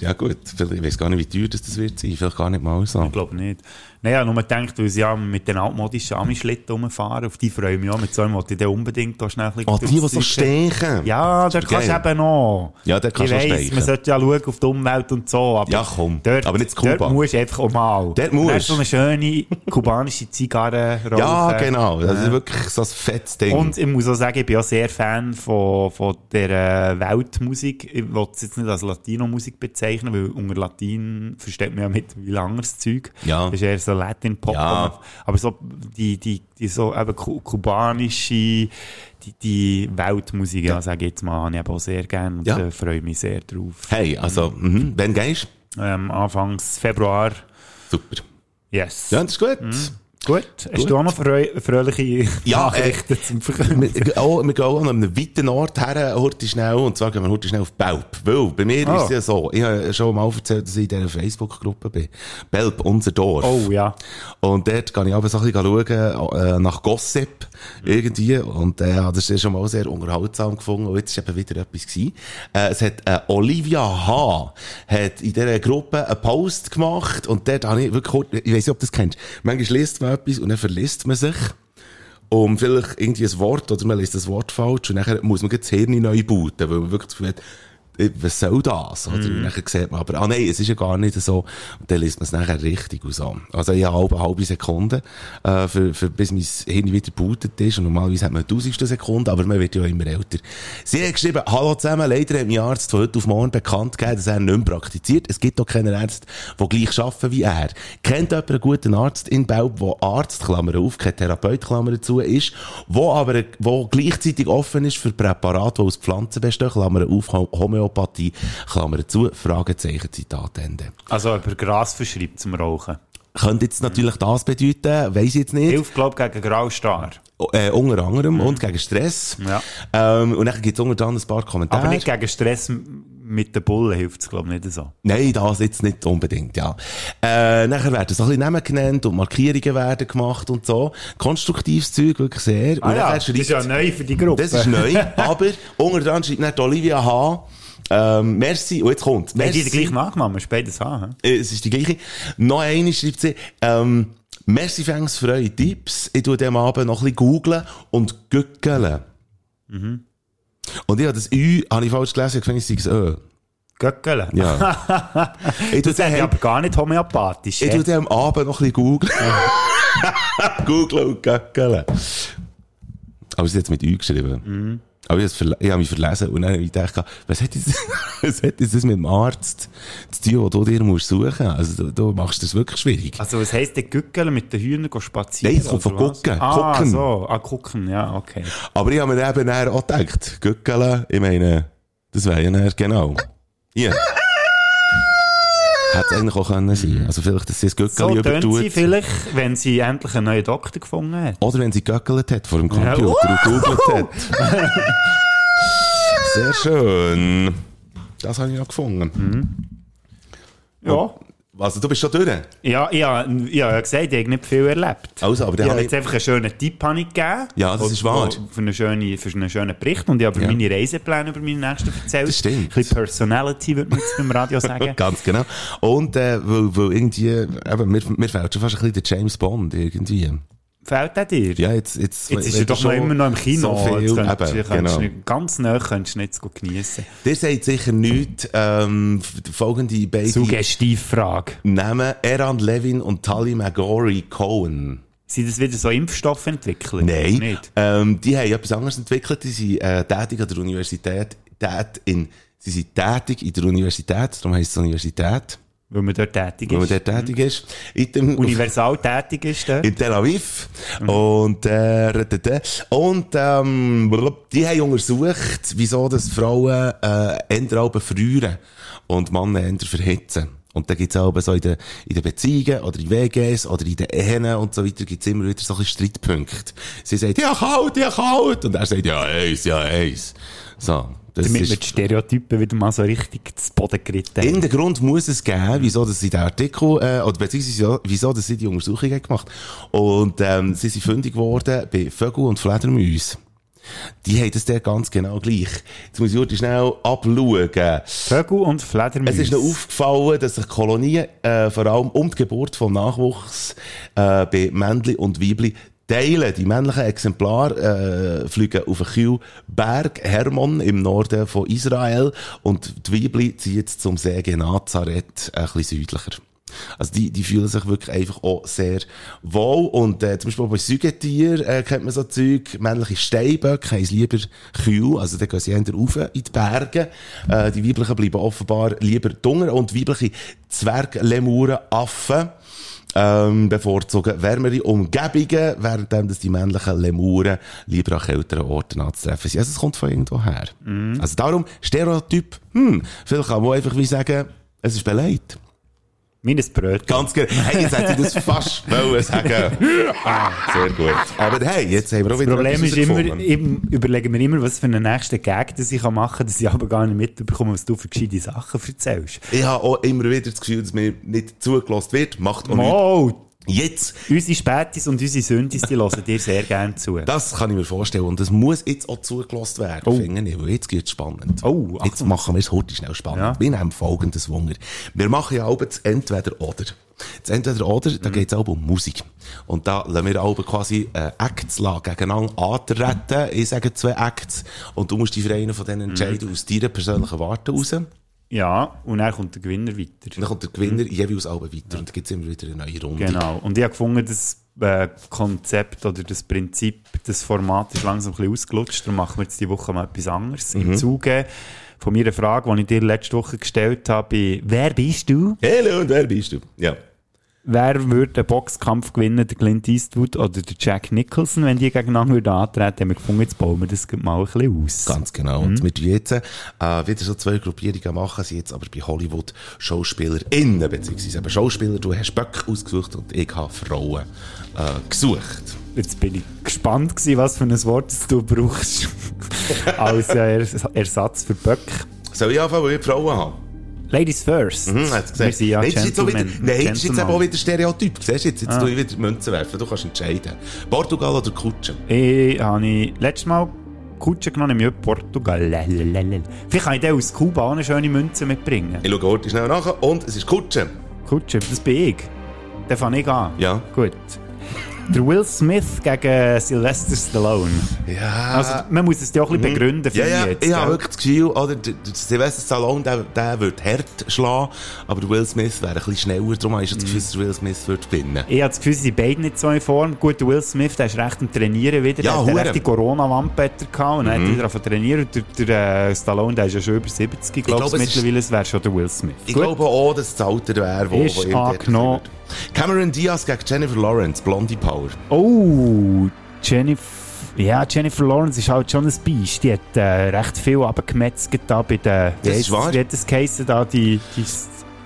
Ja gut, ich weiß gar nicht, wie teuer das, das wird sein. Vielleicht gar nicht mal so. Ich glaube nicht. Naja, nur gedacht, weil sie ja mit den altmodischen Ami-Schlitten rumfahren, auf die freue ich mich auch. Mit so einem wollte ich dann unbedingt da schnell ein Oh, die, die so. Stechen. Ja, dort kannst du eben noch. Ja, dort kannst ich du stechen. man sollte ja schauen auf die Umwelt und so. Aber Ja, komm. Dort, Aber nicht zu Kuba. Dort musst du einfach auch mal. Dort musst. so eine schöne kubanische Zigarre rauchen. Ja, genau. Das ist wirklich so ein fettes Ding. Und ich muss auch sagen, ich bin auch sehr Fan von, von der äh, Weltmusik. Ich will es jetzt nicht als Latino-Musik bezeichnen, weil unter Latin versteht man ja mittlerweile anderes Zeug. Ja. Das ist eher so Latin-Pop. Ja. Aber so die, die, die so eben ku- kubanische, die, die Weltmusik, ja. sage ich jetzt mal, habe ich auch sehr gerne und Ja. äh, freue mich sehr drauf. hey, also, mhm. wenn gehst Ähm, Anfangs Februar, Super. yes. Ja, das ist gut. Gut. Hast du auch noch fröhliche Ja, Nachrichten zum Verkünden? Wir, oh, wir gehen an einem weiten Ort her, heute schnell, und zwar gehen wir heute schnell auf Belp. Weil, bei mir Ah. ist es ja so, ich habe schon mal erzählt, dass ich in dieser Facebook-Gruppe bin. Belp, unser Dorf. Oh ja. Und dort kann ich aber so ein bisschen schauen, äh, nach Gossip, irgendwie. Und, äh, das ist schon mal sehr unterhaltsam gefunden. Und jetzt ist eben wieder etwas gewesen. Äh, es hat, äh, Olivia H. hat in dieser Gruppe einen Post gemacht. Und dort habe ich wirklich, ich weiß nicht, ob du das kennst. Manchmal liest man etwas und dann verliest man sich. Um vielleicht irgendwie ein Wort, oder man liest das Wort falsch, und dann muss man das Hirn neu booten, weil man wirklich das Gefühl hat, was soll das? Oder Mhm. Nachher sieht man aber, ah nein, es ist ja gar nicht so. Und dann liest man es nachher richtig so. Also ich habe eine halbe Sekunde, äh, für, für, bis mein Hirn wieder gebootet ist. Und normalerweise hat man eine tausendste Sekunde, aber man wird ja immer älter. Sie hat geschrieben, hallo zusammen, leider hat mein Arzt von heute auf morgen bekannt gegeben, dass er nicht mehr praktiziert. Es gibt auch keine Ärzte, die gleich arbeiten wie er. Kennt jemand einen guten Arzt in Belb, der Arzt, Klammer auf, kein Therapeut, Klammer zu, ist, wo aber, wo gleichzeitig offen ist für Präparate, die aus Pflanzen bestehen, Klammer auf, Ho- Homöopathie, Klammer zu, Fragezeichen, Zitat Ende. Also über Gras verschreibt zum Rauchen. Könnte jetzt natürlich das bedeuten, weiss ich jetzt nicht. Hilft, glaube ich, gegen Graustar. Äh, unter anderem und gegen Stress. Ja. Ähm, und dann gibt es unter anderem ein paar Kommentare. Aber nicht gegen Stress mit den Bullen hilft es, glaube ich, nicht so. Nein, das jetzt nicht unbedingt, ja. Äh, nachher werden so ein bisschen Namen genannt und Markierungen werden gemacht und so. Konstruktives Zeug, wirklich sehr. und nachher schreibt- neu für die Gruppe. das ist neu, aber unter anderem schreibt nicht Olivia H. Ähm, merci, und jetzt kommt. Haben die Merci. den gleichen Nachnamen? Beides haben. Äh, Es ist die gleiche. Noch eine schreibt sie, ähm, merci fängs für eure Tipps. Ich tue dem Abend noch ein bisschen googlen und gückeln. Mhm. Und ich habe das Ü, habe ich falsch gelesen, ich finde, es sei das Ö. Göckeln. Ja. ich Das ist dem, aber gar nicht homöopathisch. ich tue dem Abend noch ein bisschen googeln. googlen und gückeln. Aber sie hat es mit Ü geschrieben. Mhm. Aber ich, ich habe mich verlesen und dann habe ich gedacht, was hat jetzt, was hat jetzt das mit dem Arzt zu tun, wo du dir musst suchen? Also, du, du machst das wirklich schwierig. Also, was heisst denn Gückeln mit den Hühnern spazieren? Nein, es kommt von gucken. Ah, Gucken. so. Ah, gucken, ja, okay. Aber ich habe mir eben auch gedacht, Gückeln, ich meine, das wäre ja genau. Hier. Hätte es eigentlich auch können sein. Also vielleicht, dass sie das So Gückeli tönt sie übertut. vielleicht, wenn sie endlich einen neuen Doktor gefunden hat. Oder wenn sie göckelt hat vor dem Computer Ja. und googelt hat. Sehr schön. Das habe ich noch gefunden. Ja. Also, du bist schon durch. Ja, ja, ja, ja gesagt, ich habe nicht viel erlebt. Also, aber Ich habe habe jetzt ich... einfach einen schönen Tipp habe ich gegeben. Ja, das ist wahr. Für einen schönen, für einen schönen Bericht. Und ich habe Ja. meine Reisepläne über meine nächsten erzählt. Das stimmt. Ein bisschen Personality, würde man jetzt beim Radio sagen. Ganz genau. Und, äh, weil, weil irgendwie, eben, mir, mir fehlt schon fast ein bisschen der James Bond, irgendwie. Fehlt der dir? Ja, jetzt, jetzt, Jetzt ist er doch noch immer noch im Kino. So viel, Jetzt könntest, eben, du- könntest genau. ganz nah könntest du nicht so geniessen. Der sagt sicher nichts, ähm, folgende beide Suggestivfrage. Namen, Eran Levin und Tali McGorry Cohen. Sind das wieder so Impfstoffentwickler? Nein. Nicht? Ähm, die haben etwas anderes entwickelt. Die sind äh, tätig an der Universität, tät in, sie sind tätig in der Universität, darum heisst es Universität, Weil man dort tätig weil man ist. dort tätig ist. In dem, Universal tätig ist dort. in Tel Aviv. Und, äh, und, ähm, die haben untersucht, wieso das Frauen, äh, eher auch befrieren und Männer eher verhitzen. Und da gibt's auch so in den, in den Beziehungen oder in WGs oder in den Ehen und so weiter gibt's immer wieder so ein bisschen Streitpunkte. Sie sagt, ja kalt, ja kalt. Und er sagt, ja eins, ja eins. So. Das Damit die Stereotypen wieder mal so richtig zu Boden geritten haben. in Grund muss es geben, wieso dass sie den Artikel, äh, oder beziehungsweise wieso dass sie die Untersuchung haben gemacht Und ähm, sie sind fündig geworden bei Vögel und Fledermäuse. Die haben das der ganz genau gleich. Jetzt muss ich heute schnell abschauen. Vögel und Fledermäuse. Es ist noch aufgefallen, dass sich Kolonien äh, vor allem um die Geburt vom Nachwuchs äh, bei Männli und Weibli teilen. Die männlichen Exemplare äh, fliegen auf den Kühlberg Hermon im Norden von Israel und die Weibli ziehen jetzt zum See Genazareth ein bisschen südlicher. Also die, die fühlen sich wirklich einfach auch sehr wohl. Und äh, zum Beispiel bei Säugetieren äh, kennt man so Zeug, männliche Steinböcke haben es lieber kühl, also dann gehen sie eher rauf in die Berge. Äh, die weiblichen bleiben offenbar lieber dunkel und weibliche Zwerglemuren, Affen, ähm, bevorzugen wärmere Umgebungen, während dass die männlichen Lemuren lieber an kälteren Orten anzutreffen sind. Also es kommt von irgendwo her. Also darum, Stereotyp, hm, vielleicht kann man einfach wie sagen, es ist beleidigt. Meines Brötchen. Ganz genau. Hey, jetzt hätte ich das fast wollen sagen. Sehr gut. Aber hey, jetzt haben wir auch Das wieder Problem etwas ist immer, eben, überlegen wir immer, was für einen nächsten Gag das ich machen kann, dass ich aber gar nicht mitbekomme, was du für gescheite Sachen erzählst. Ich habe auch immer wieder das Gefühl, dass mir nicht zugelassen wird. Macht auch nichts. Jetzt, unsere Spätis und unsere Sündis, die hören dir sehr gerne zu. das kann ich mir vorstellen. Und das muss jetzt auch zugelassen werden, Oh. finde ich. Weil jetzt geht's spannend. Oh, Jetzt Achtung. machen wir es heute schnell spannend. Ja. Wir nehmen folgendes Wunder. Wir machen ja auch das Entweder-Oder. Das entweder oder, da geht's auch um Musik. Und da lassen wir auch quasi äh, Acts gegeneinander antreten. Ich sage zwei Acts. Und du musst dich für einen von denen entscheiden aus deiner persönlichen Warte raus. Ja, und dann kommt der Gewinner weiter. Dann kommt der Gewinner jeweils auch weiter und dann gibt's immer wieder eine neue Runde. Genau. Und ich habe gefunden, das äh, Konzept oder das Prinzip, das Format ist langsam ein bisschen ausgelutscht. Darum machen wir jetzt die Woche mal etwas anderes. Im Zuge von meiner Frage, die ich dir letzte Woche gestellt habe, wer bist du? Hallo, und wer bist du? Ja. Wer würde den Boxkampf gewinnen, der Clint Eastwood oder der Jack Nicholson, wenn die gegeneinander würden antreten? Haben wir gefunden, jetzt bauen wir das mal ein bisschen aus. Ganz genau. Und wir tun jetzt äh, wieder so zwei Gruppierungen machen, sie jetzt aber bei Hollywood SchauspielerInnen, beziehungsweise eben Schauspieler. Du hast Böcke ausgesucht und ich habe Frauen äh, gesucht. Jetzt bin ich gespannt gewesen, was für ein Wort du brauchst als Ers- Ersatz für Böck. Soll ich anfangen, weil ich Frauen habe? Ladies first. Hm, hat's Wir gesehen. ja nein, das ist jetzt wieder, nein, das ist jetzt auch wieder Stereotyp. Siehst du, jetzt, jetzt tue ich wieder Münzen werfen. Du kannst entscheiden. Portugal oder Kutsche? Ich habe ich letztes Mal Kutsche genommen, nämlich Portugal. Lalalala. Vielleicht kann ich dann aus Kuba eine schöne Münze mitbringen. Ich schaue heute schnell nach und es ist Kutsche. Kutsche, das bin ich. Den fange ich an. Ja. Gut. Der Will Smith gegen Sylvester Stallone. Ja. Also, man muss es ja auch ein bisschen begründen, Mhm. ja, finde ja, ich jetzt. gell? wirklich das Gefühl, oder, der, der Sylvester Stallone, der, der wird hart schlagen, aber der Will Smith wäre ein bisschen schneller, darum habe ich das Gefühl, dass der Will Smith wird gewinnen. Ich habe das Gefühl, sie sind beide nicht so in Form. Gut, der Will Smith, der ist recht am Trainieren wieder. Ja, der hat rechte Corona-Wampe gehabt und dann hat er wieder zu trainieren. Und der, der äh, Stallone, der ist ja schon über 70, glaube ich, ist- mittlerweile. Es wäre schon der Will Smith. Ich Gut. glaube auch, dass es das Alter wäre, wo, Ist angenommen. Cameron Diaz gegen Jennifer Lawrence, Blondie Power. Oh, Jennifer. Ja, Jennifer Lawrence ist halt schon ein Biest. Die hat äh, recht viel abgemetzelt da bei den... Das ist wahr. Wie hat das geheissen da? Die, die,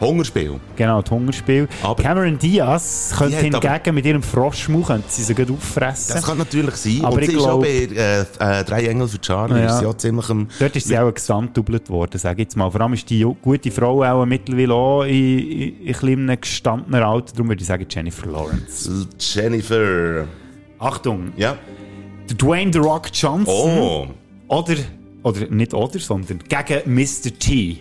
Hungerspiel. genau, das Hungerspiel. Aber- Cameron Diaz könnte hingegen mit ihrem Froschmau könnte sie sie gut auffressen. Das kann natürlich sein. Aber und ich sie ist auch glaub- bei äh, äh, «Drei Engel für Charlie», Ja. ist sie auch ziemlich am... Dort ist sie auch gesamtdoubelt worden, sage ich jetzt mal. Vor allem ist die gute Frau auch mittlerweile auch in, in, in ein bisschen gestandener Alter. Darum würde ich sagen Jennifer Lawrence. Jennifer... Achtung, Ja. der Dwayne The Rock Johnson. Oh, Oder, oder nicht oder, sondern gegen Mr. T.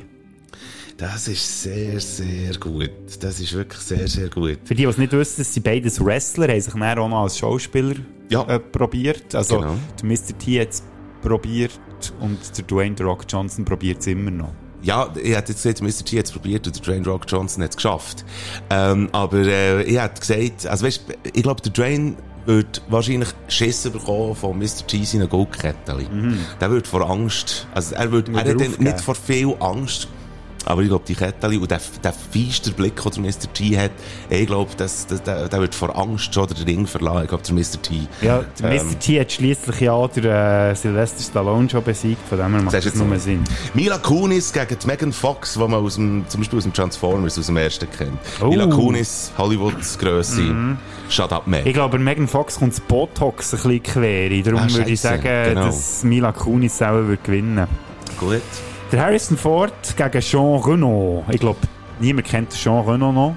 das ist sehr, sehr gut. Das ist wirklich sehr, sehr gut. Für die, die es nicht wissen, sind beides Wrestler, haben sich dann auch noch als Schauspieler Ja. äh, probiert. Also Genau. der Mr. T hat es probiert und der Dwayne The Rock Johnson probiert es immer noch. Ja, ich hätte jetzt gesagt, Mr. T hat es probiert und der Dwayne Rock Johnson hat es geschafft. Ähm, aber äh, ich hätte gesagt, also weißt, ich glaube, der Dwayne würde wahrscheinlich Schiss bekommen von Mr. T seinen Goldkettchen. Der würde vor Angst, also er würde, er hat nicht vor viel Angst, aber ich glaube, die Kettchen und der, der feister Blick, den der Mr. T hat, ich glaube, das, das, der, der wird vor Angst schon den Ring verlassen. Ich glaube, der Mr. T. Ja, der Ähm. Mr. T hat schliesslich ja der äh, Sylvester Stallone schon besiegt, von dem her macht das jetzt nur? Sinn. Mila Kunis gegen die Megan Fox, die man aus dem, zum Beispiel aus dem Transformers, aus dem ersten kennt. Oh. Mila Kunis, Hollywoods Grösse. Shut up, Meg. Ich glaube, Megan Fox kommt das Botox ein bisschen quer. Darum Ah, würde ich sagen, genau. dass Mila Kunis selber wird gewinnen Gut. Der Harrison Ford gegen Jean Reno. Ich glaube, niemand kennt Jean Reno noch.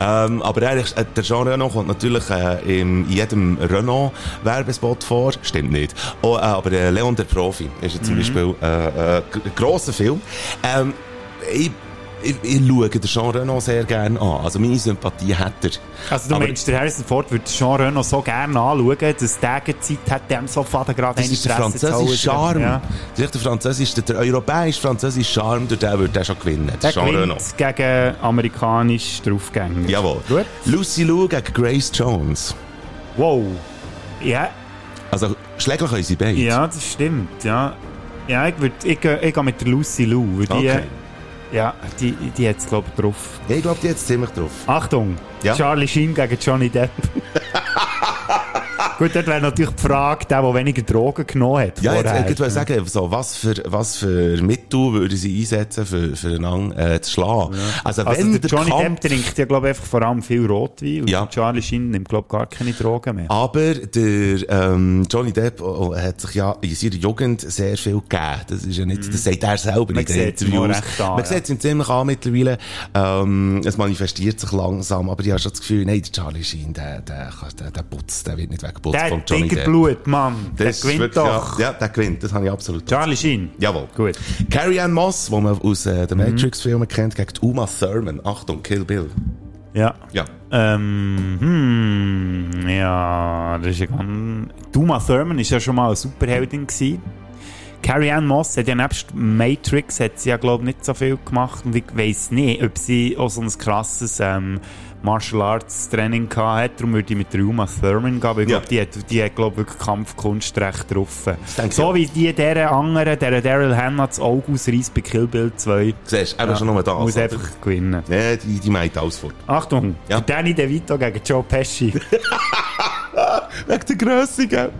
Ähm, aber ehrlich, äh, der Jean Reno kommt natürlich äh, in jedem Renault-Werbespot vor. Stimmt nicht. Oh, äh, aber äh, Leon der Profi ist ja zum Beispiel äh, äh, ein grosser Film. Ähm, ich, ich, ich schaue den Jean Reno sehr gerne an. Also meine Sympathie hat er. Also du Aber- meinst, der Harrison Ford würde Jean Reno so gerne anschauen, dass der Zeit hat, dem so Vater gerade Das ist der französische. Charme. Ja. Das ist der französische, der, europäische französische Charme, durch den würde er schon gewinnen. Der Jean Reno. gegen amerikanisch Draufgänger. Jawohl. Gut. Lucy Liu gegen Grace Jones. Wow. Ja, Also, schläglich können sie beide. ja, das stimmt, ja. Ja, ich, würd, ich, gehe- ich gehe mit der Lucy Lou. weil Die, Okay. Ja, die, die hat es, glaube ich, drauf. Ja, ich glaube, die hat es ziemlich drauf. Achtung, Ja. Charlie Sheen gegen Johnny Depp. Gut, dort wäre natürlich die Frage, der, der weniger Drogen genommen hat. Ja, jetzt, ich wollte sagen, so, was für, was für Mittel würde sie einsetzen, für, für einander, äh, zu schlagen? Also, Also wenn der der Johnny Kampf, Depp trinkt ja, glaube ich, einfach vor allem viel Rotwein und Ja. Charlie Sheen nimmt, glaube ich, gar keine Drogen mehr. aber der, ähm, Johnny Depp oh, oh, hat sich ja in seiner Jugend sehr viel gegeben. Das ist ja nicht, das sagt er selber Mhm. Man in den Interviews. Man ja. sieht es ihm ziemlich an mittlerweile. Ähm, es manifestiert sich langsam, aber ich habe schon das Gefühl, nein, der Charlie Sheen, der, der, der, der putzt, der wird nicht weggeputzt Der von Johnny Depp. Blut, Mann. Der Das ist gewinnt wirklich, doch. Ja, ja, der gewinnt, das habe ich absolut. Charlie Sheen. Jawohl. Gut. Carrie Ann Moss, die man aus äh, den Mhm. Matrix-Filmen kennt, gegen Uma Thurman. Achtung, Kill Bill. Ja. Ja. Ähm, hm, ja, das ist ja ganz... Duma Thurman ist ja schon mal eine Superheldin gewesen. Carrie Ann Moss hat ja nebst Matrix hat sie ja, glaube nicht so viel gemacht und ich weiss nicht, ob sie auch so ein krasses ähm, Martial Arts Training gehabt hat. Darum würde ich mit der Uma Thurman gehen, weil ich Ja. glaube, die hat, die hat glaube wirklich Kampfkunst recht drauf. So auch. wie die dieser anderen, der Daryl Hannah das Auge ausreißt bei Kill Bill 2. Siehst du, eben schon nur das. Muss oder? einfach gewinnen. Ja, die, die meint alles fort. Achtung, Ja. Danny DeVito gegen Joe Pesci. Wegen der Grösse, gell?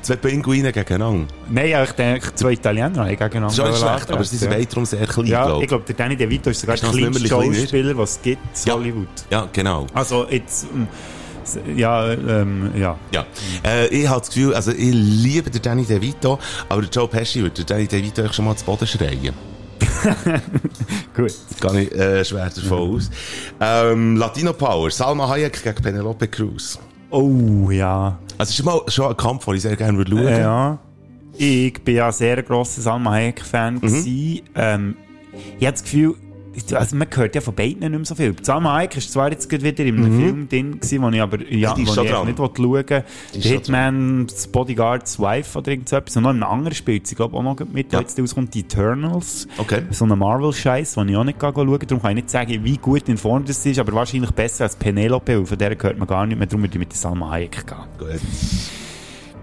Zwei Pinguine gegeneinander. Nein, ja, ich denke, zwei Italiener haben gegeneinander. Das ist nicht schlecht, aber sie sind ja. weiterum sehr klein, Ja, glaube ich glaube, der Danny DeVito ist sogar der kleinste. Schauspieler, was es gibt in Ja. Hollywood. Ja, genau. Also jetzt, ähm, ja, ähm, ja. Ja. Äh, ich habe das Gefühl, also ich liebe den Danny DeVito, aber der Joe Pesci würde den Danny DeVito schon mal zu Boden schreien. Gut. Gar nicht äh, schwer davon aus. Ähm, Latino Power, Salma Hayek gegen Penelope Cruz. Oh, ja. Also es ist mal schon ein Kampf, den ich sehr gerne würde schauen. Ja. Ich bin ja ein sehr grosser Salma Hayek-Fan Mhm. Ähm, ich habe das Gefühl, also man hört ja von beiden nicht mehr so viel. Salma Hayek ist zwar jetzt wieder in einem Film drin gewesen, wo ich aber ja, Mhm. die wo ich dran. nicht schauen schon Hitman's Bodyguard's Wife oder irgend so etwas. Und noch in einem anderen spielt sie, glaube ich, auch noch mit, Ja. jetzt rauskommt, die Eternals. Okay. So ein Marvel-Scheiß, den ich auch nicht schauen. Darum kann ich nicht sagen, wie gut in Form das ist, aber wahrscheinlich besser als Penelope, weil von der hört man gar nicht mehr. Darum würde ich mit Salma Hayek gehen. Gut.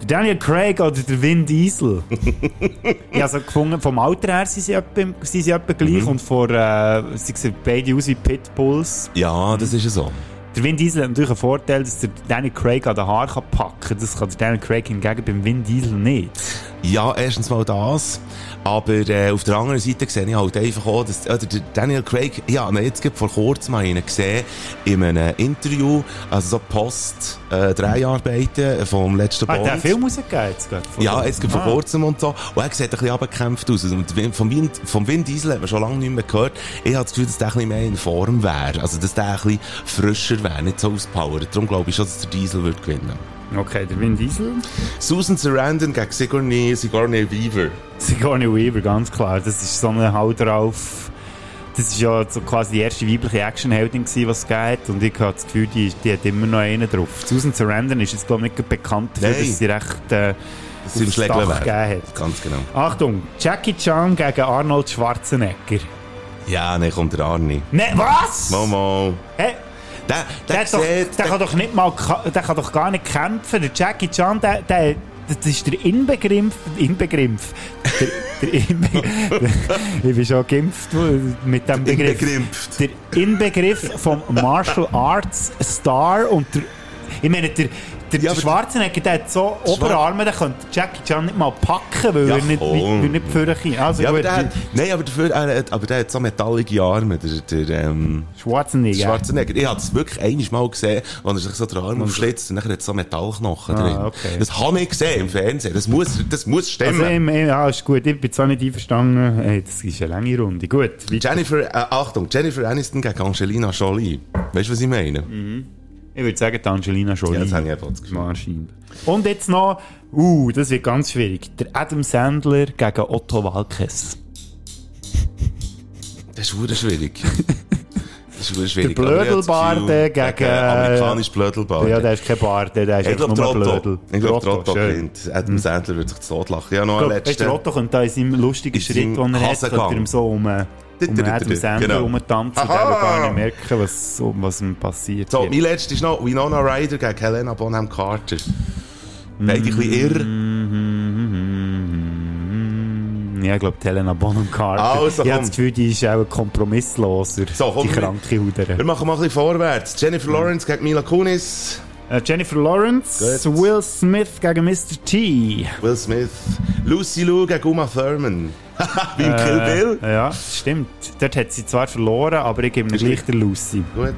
Der Daniel Craig oder der Vin Diesel. ich habe so gefunden, vom Alter her sind sie etwa, sind sie etwa gleich und vor, äh, sie sehen beide aus wie Pitbulls. Ja, das ist ja so. Der Vin Diesel hat natürlich einen Vorteil, dass der Daniel Craig an den kann packen kann. Das kann der Daniel Craig hingegen beim Vin Diesel nicht. Ja, erstens mal das. Aber äh, auf der anderen Seite sehe ich halt einfach auch, dass der Daniel Craig, ja, jetzt gerade vor kurzem mal ihn gesehen in einem Interview, also so Post-Dreharbeiten vom letzten Ah, Bond. der Film rausgegeben jetzt gerade? Ja, jetzt gerade vor Ah. kurzem und so. Und er sieht ein bisschen abgekämpft aus. Und vom Vin, vom Vin Diesel hat man schon lange nicht mehr gehört. Ich habe das Gefühl, dass der ein bisschen mehr in Form wäre. Also, dass der ein bisschen frischer wäre, nicht so auspowert. Darum glaube ich schon, dass der Diesel wird gewinnen. Okay, der Vin Diesel. Susan Sarandon gegen Sigourney, Sigourney Weaver. Sigourney Weaver, ganz klar. Das ist so eine Hau drauf. Das ist ja so quasi die erste weibliche Actionheldin was es geht. Und ich habe das Gefühl, die, die hat immer noch einen drauf. Susan Sarandon ist jetzt, glaube ich, nicht bekannt dafür, Nein. dass sie recht äh, Das sind gegeben hat. Ganz genau. Achtung, Jackie Chan gegen Arnold Schwarzenegger. Ja, dann kommt der Arnie. Ne, was? Momo. Hä? Der, Der, der, hat doch, sieht... der, kann doch nicht mal, der kann doch gar nicht kämpfen. Der Jackie Chan, der, der, das ist der Inbegriff, Inbegriff. Der, der Inbe ich bin schon geimpft mit dem Begriff. Inbegriff. Der Inbegriff vom Martial Arts Star und der, ich meine, der, der, Ja, der Schwarzenegger, der hat so Oberarme, der könnte Jackie Chan nicht mal packen, weil Ja, er nicht, weil nicht kann. Also Ja, aber gut, der, hat- nein, aber dafür, hat, aber der hat so metallige Arme, der, der, ähm, Schwarzenegger. Schwarzenegger. Ich habe es wirklich einmal mal gesehen, als er sich so den Arm aufschlitzt und dann hat er so Metallknochen Ah, drin. okay. Das habe ich gesehen im Fernsehen. Das muss, das muss stimmen. Also, im- ja, ist gut. Ich bin zwar nicht einverstanden. Hey, das ist eine lange Runde. Gut, weiter. Jennifer, äh, Achtung, Jennifer Aniston gegen Angelina Jolie. Weißt du, was ich meine? Ich würde sagen, die Angelina Jolie. Ja, das habe ich eben auch das Gefühl. Und jetzt noch, uh, das wird ganz schwierig. Der Adam Sandler gegen Otto Walkes. Das ist verdammt schwierig. Das ist schwierig. Der Blödelbarde Gefühl, gegen- Amerikanisch Blödelbarde. Ja, der ist kein Bart, der ist ich einfach glaube, nur Blödel. Ich glaube, der Otto schön. gewinnt. Adam Sandler wird sich zu Tod lachen. Ja, noch ein glaub, letzter. Otto könnte da in seinem lustigen Schritt, den er hat, könnte er ihm so um, um Adam Sandler Genau. rumtanzen und will gar nicht merken, was, so- was ihm passiert. So, mein letzter ist noch Winona Ryder gegen Helena Bonham Carter. Beide ein bisschen irr. Mm, Ja, ich glaube, Helena Bonham Carter. Also, ich habe das Gefühl, die ist auch ein kompromissloser, So, komm, die wir- kranke Wir Huderin. machen mal ein bisschen vorwärts. Jennifer Lawrence gegen Mila Kunis. Äh, Jennifer Lawrence, Gut. Will Smith gegen Mr. T. Will Smith. Lucy Liu gegen Uma Thurman. Wie im Kill Bill. Äh, ja, stimmt. Dort hat sie zwar verloren, aber ich gebe mir gleich der Lucy. Gut.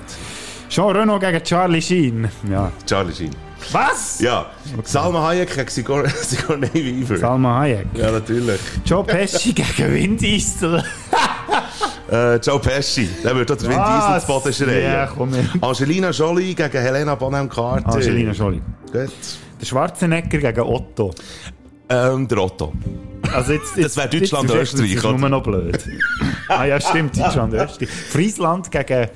Jean Reno gegen Charlie Sheen. Ja. Charlie Sheen. Was? Ja. Salma Hayek gegen Sigour Sigourney Weaver. Salma Hayek. ja, natürlich. Joe Pesci gegen Vin Diesel. Äh, Joe Pesci. Der wird dort Vin Diesel zu Boden schreien. Ja, komm her. Angelina Jolie gegen Helena Bonham Carter. Angelina Jolie. Gut. Der Schwarzenegger gegen Otto. Ähm, der Otto. Also jetzt, Das wäre Deutschland, jetzt- Österreich, Das ist nur noch blöd. ah ja, stimmt, Deutschland, Österreich. Friesland gegen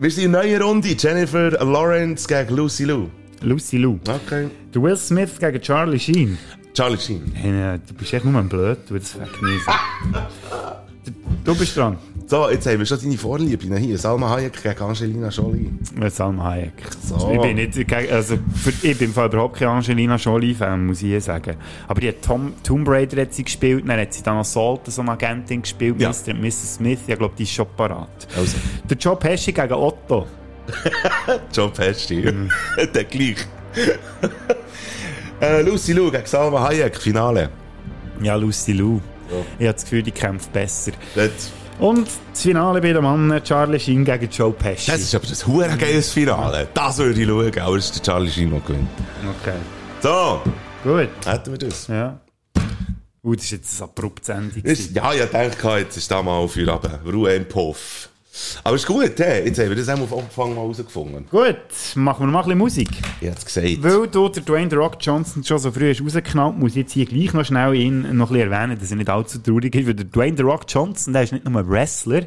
Wir sind in neuer Runde. Jennifer Lawrence gegen Lucy Lou. Lucy Lou. Okay. Der Will Smith gegen Charlie Sheen. Charlie Sheen. Hey, du bist echt nur ein Blöd, du das vergenießen. Du- Du bist dran. So, jetzt haben wir schon deine Vorliebe hier. Salma Hayek gegen Angelina Jolie. Salma Hayek. So. Ich bin nicht, gegen- also für, ich bin im Fall überhaupt kein Angelina Jolie-Fan, muss ich sagen. Aber die hat Tom, Tomb Raider hat sie gespielt, dann hat sie dann Salt, so eine Agentin gespielt, Ja. Mr. und Mrs. Smith, ich glaube, die ist schon parat. Also, Der Joe Pesci gegen Otto. John Pesci. Der gleich. äh, Lucy Lou gegen Salma Hayek, Finale. Ja, Lucy Lou. Ich habe das Gefühl, die kämpft besser. Das, Und das Finale bei den Männern, Charlie Sheen gegen Joe Pesci. das ist aber das hure geiles Finale. Das würde ich schauen, aber es ist der Charlie Sheen, der gewinnt. okay. So, Gut. hätten wir das. Ja. Uh, das ist jetzt ein abruptes Ende. Ist, ja, ich dachte, jetzt ist da mal für runter. Ruhe im Puff. Aber ist gut, hey. jetzt haben wir das auch am Anfang mal herausgefunden. Gut, machen wir noch mal ein bisschen Musik. Ich hab's gesagt. Weil du der Dwayne The Rock Johnson schon so früh hast rausgeknallt, muss ich jetzt hier gleich noch schnell ihn noch ein bisschen erwähnen, dass er nicht allzu traurig ist, weil der Dwayne The Rock Johnson, der ist nicht nur ein Wrestler,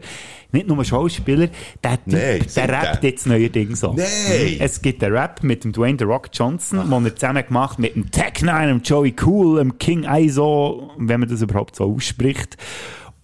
nicht nur ein Schauspieler, der Typ, Nein, der rappt der? jetzt neuerdings so. Nein! Es gibt einen Rap mit dem Dwayne The Rock Johnson, den er zusammen gemacht mit dem Tech Nine, dem Joey Cool, dem King ISO, wenn man das überhaupt so ausspricht.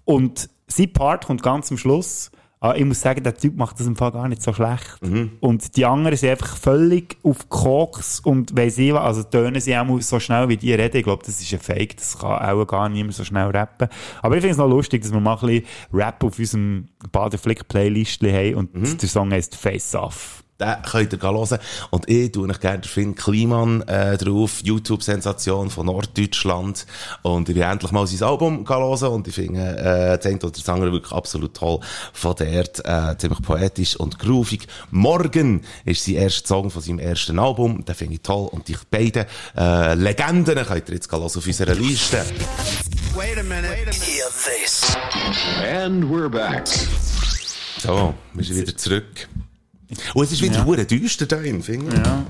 Und sein Part kommt ganz am Schluss. Ah, ich muss sagen, der Typ macht das im Fall gar nicht so schlecht. Und die anderen sind einfach völlig auf Koks und weiss ich was, also tönen sie auch so schnell, wie die reden. Ich glaube, das ist ein Fake, das kann auch gar niemand so schnell rappen. Aber ich finde es noch lustig, dass wir mal ein bisschen Rap auf unserem Badeflick-Playlist haben und der Song heißt Face Off. Den könnt ihr hören. Und ich tue euch gerne den Finn Kliman äh, drauf, YouTube-Sensation von Norddeutschland. Und ich will endlich mal sein Album hören und ich finde äh, das eine oder das andere wirklich absolut toll. Von dort äh, ziemlich poetisch und groovig. Morgen ist sein erster Song von seinem ersten Album. Den finde ich toll. Und die beiden äh, Legenden könnt ihr jetzt hören auf unserer Liste. Hear this. And we're back. So, wir sind wieder zurück. Und es ist wieder ja. düster da drin, finde ich. Ja.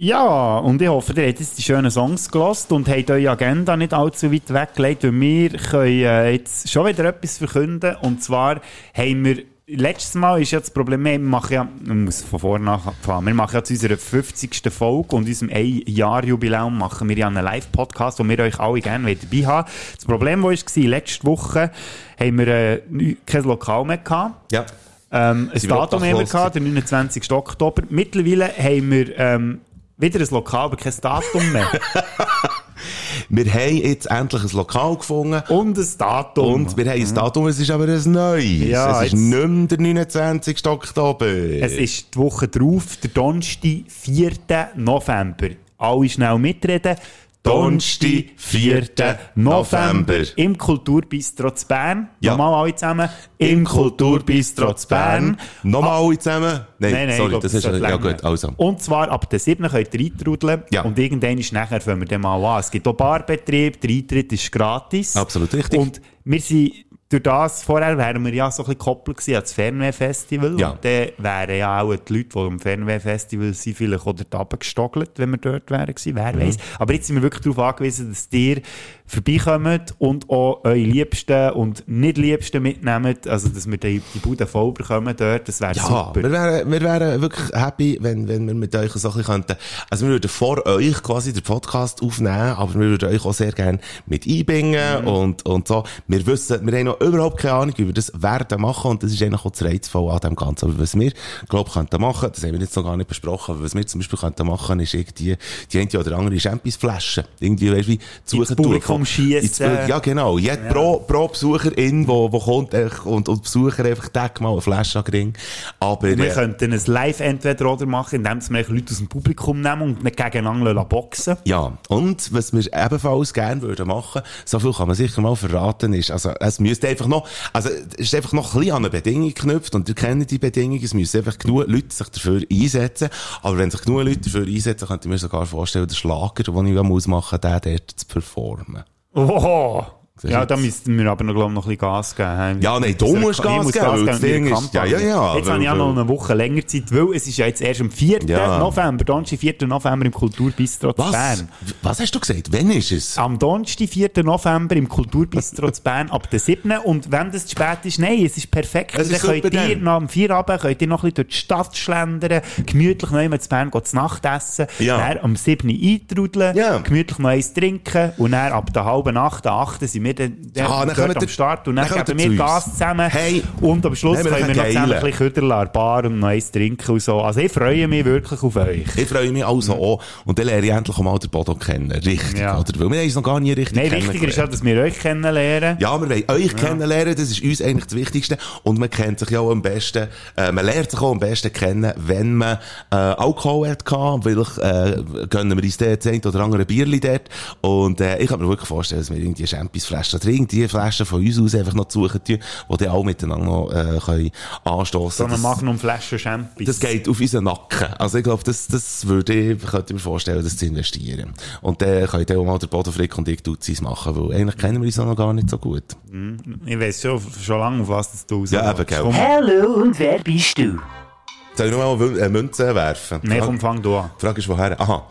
Ja, und ich hoffe, ihr habt jetzt die schönen Songs gelost und habt eure Agenda nicht allzu weit weggelegt, weil wir können äh, jetzt schon wieder etwas verkünden. Und zwar haben wir, letztes Mal ist ja das Problem, wir machen ja, ich muss von vorne anfangen, wir machen ja zu unserer 50. Folge und unserem Ein-Jahr-Jubiläum machen wir ja einen Live-Podcast, wo wir euch alle gerne dabei haben. Das Problem, das war, letzte Woche haben wir äh, kein Lokal mehr gehabt. Ja. Ähm, ein Datum haben wir gehabt, der 29. Oktober. Mittlerweile haben wir ähm, wieder ein Lokal, aber kein Datum mehr. Wir haben jetzt endlich ein Lokal gefunden. Und ein Datum. Und wir haben ein Datum, es ist aber ein neues. Ja, es ist nicht mehr der 29. Oktober. es ist die Woche drauf, der Donnerstag, 4. November. Alle schnell mitreden. Donnerstag, 4. November. Im Kulturbistro zu Bern. Ja. Nochmal alle zusammen. Im Kulturbistro zu Bern. Nochmal alle zusammen? Nein, Nein, nein, sorry, glaub, das ist sollte ja länger. gut. Also. Und zwar ab der 7. könnt ihr eintrudeln. Ja. Und irgendwann ist nachher fangen wir dann mal an. Es gibt auch Barbetrieb, der Eintritt ist gratis. Absolut richtig. Und wir sind, durch das, vorher wären wir ja so ein bisschen gekoppelt gewesen an das Fernweh-Festival. Ja. Und dann wären ja auch die Leute, die am Fernweh-Festival sind, vielleicht auch dort runtergestogelt, wenn wir dort wären gewesen. Wer Mhm. weiss. Aber jetzt sind wir wirklich darauf angewiesen, dass ihr vorbeikommt und auch eure Liebsten und nicht Liebsten mitnehmt. Also, dass wir die, die Bude voll bekommen dort. Das wäre Ja, super. wir wären, wir wären wirklich happy, wenn, wenn wir mit euch so ein bisschen könnten. Also wir würden vor euch quasi den Podcast aufnehmen, aber wir würden euch auch sehr gerne mit einbringen Mhm. und, und so. Wir wissen, wir haben noch überhaupt keine Ahnung, wie wir das werden machen und das ist eigentlich auch das Reizvolle an dem Ganzen. Aber was wir, glaube ich, könnten machen, das haben wir jetzt noch gar nicht besprochen, aber was wir zum Beispiel könnten machen, ist irgendwie die eine oder andere Champions-Flasche. Irgendwie, weißt du, wie suchen Ins Publikum- Ja, genau. Jed, Pro, pro Besucherin, wo, wo kommt echt, und, und Besucher einfach deck mal eine Flasche an. Aber, wir äh, könnten ein Live-Entweder-Oder machen, indem wir Leute aus dem Publikum nehmen und nicht gegeneinander boxen Ja, und was wir ebenfalls gerne würden machen, so viel kann man sicher mal verraten, ist, also, es müsste einfach noch, also, es ist einfach noch ein bisschen an eine Bedingung geknüpft und ihr kennt die Bedingung, es müssen einfach genug Leute sich dafür einsetzen, aber wenn sich genug Leute dafür einsetzen, könnte ich mir sogar vorstellen, den Schlager, den ich ja muss den dort zu performen. Oh, Siehst Ja, da müssten wir aber noch, glaub, noch ein bisschen Gas geben. Ja, nein, du musst muss Gas geben, mit der Ding ist- ja, ja, ja, Jetzt habe ich auch noch eine Woche länger Zeit, weil es ist ja jetzt erst am 4. Ja. November, Donnerstag, 4. November im Kulturbistro zu Was? Bern. Was hast du gesagt? Wann ist es? Am Donnerstag, 4. November im Kulturbistro zu Bern ab der 7. Und wenn das zu spät ist, nein, es ist perfekt. Es dann ist super könnt ihr dann. nach dem Feierabend könnt ihr noch ein bisschen durch die Stadt schlendern, gemütlich noch einmal zu Bern gehen, zu Nacht essen, Ja. dann am 7. eintrudeln, Ja. gemütlich noch eins trinken und dann ab der halben Nacht, der 8. sind wir dann, dann Ah, dann am Start und dann, dann geben wir. Gas zusammen Hey, und am Schluss wir können wir noch zusammen ein bisschen der Bar und noch eins trinken und so. Also ich freue mich wirklich auf euch. Ich freue mich also auch. Und dann lerne ich endlich mal den Bodo kennen. Richtig, Ja. oder? Weil wir haben uns noch gar nie richtig Nein, wichtiger ist ja, dass wir euch kennenlernen. Ja, wir wollen euch kennenlernen, das ist uns eigentlich das Wichtigste. Und man kennt sich ja auch am besten, äh, man lernt sich auch am besten kennen, wenn man äh, Alkohol hat gehabt, weil äh, gönnen wir uns dort eine oder andere Bierli dort. Und äh, ich kann mir wirklich vorstellen, dass wir irgendwie Champions-Flaschen oder irgendwie Flaschen von uns aus einfach noch suchen tun, die dann auch miteinander noch äh, können anstossen So eine Das- Magnum Flasche Champis. das geht auf unseren Nacken. Also ich glaube, das, das würde ich, könnte ich mir vorstellen, das zu investieren. Und dann könnt ihr auch mal der Bodo Frick und ich Duzis machen, weil eigentlich kennen wir uns noch gar nicht so gut. Ich weiß schon, schon lange, auf was das du Ja, eben, gell. Hallo, und wer bist du? Soll ich noch mal eine äh, Münze werfen? Frage- komm, fang du an. Die Frage ist, woher? Aha.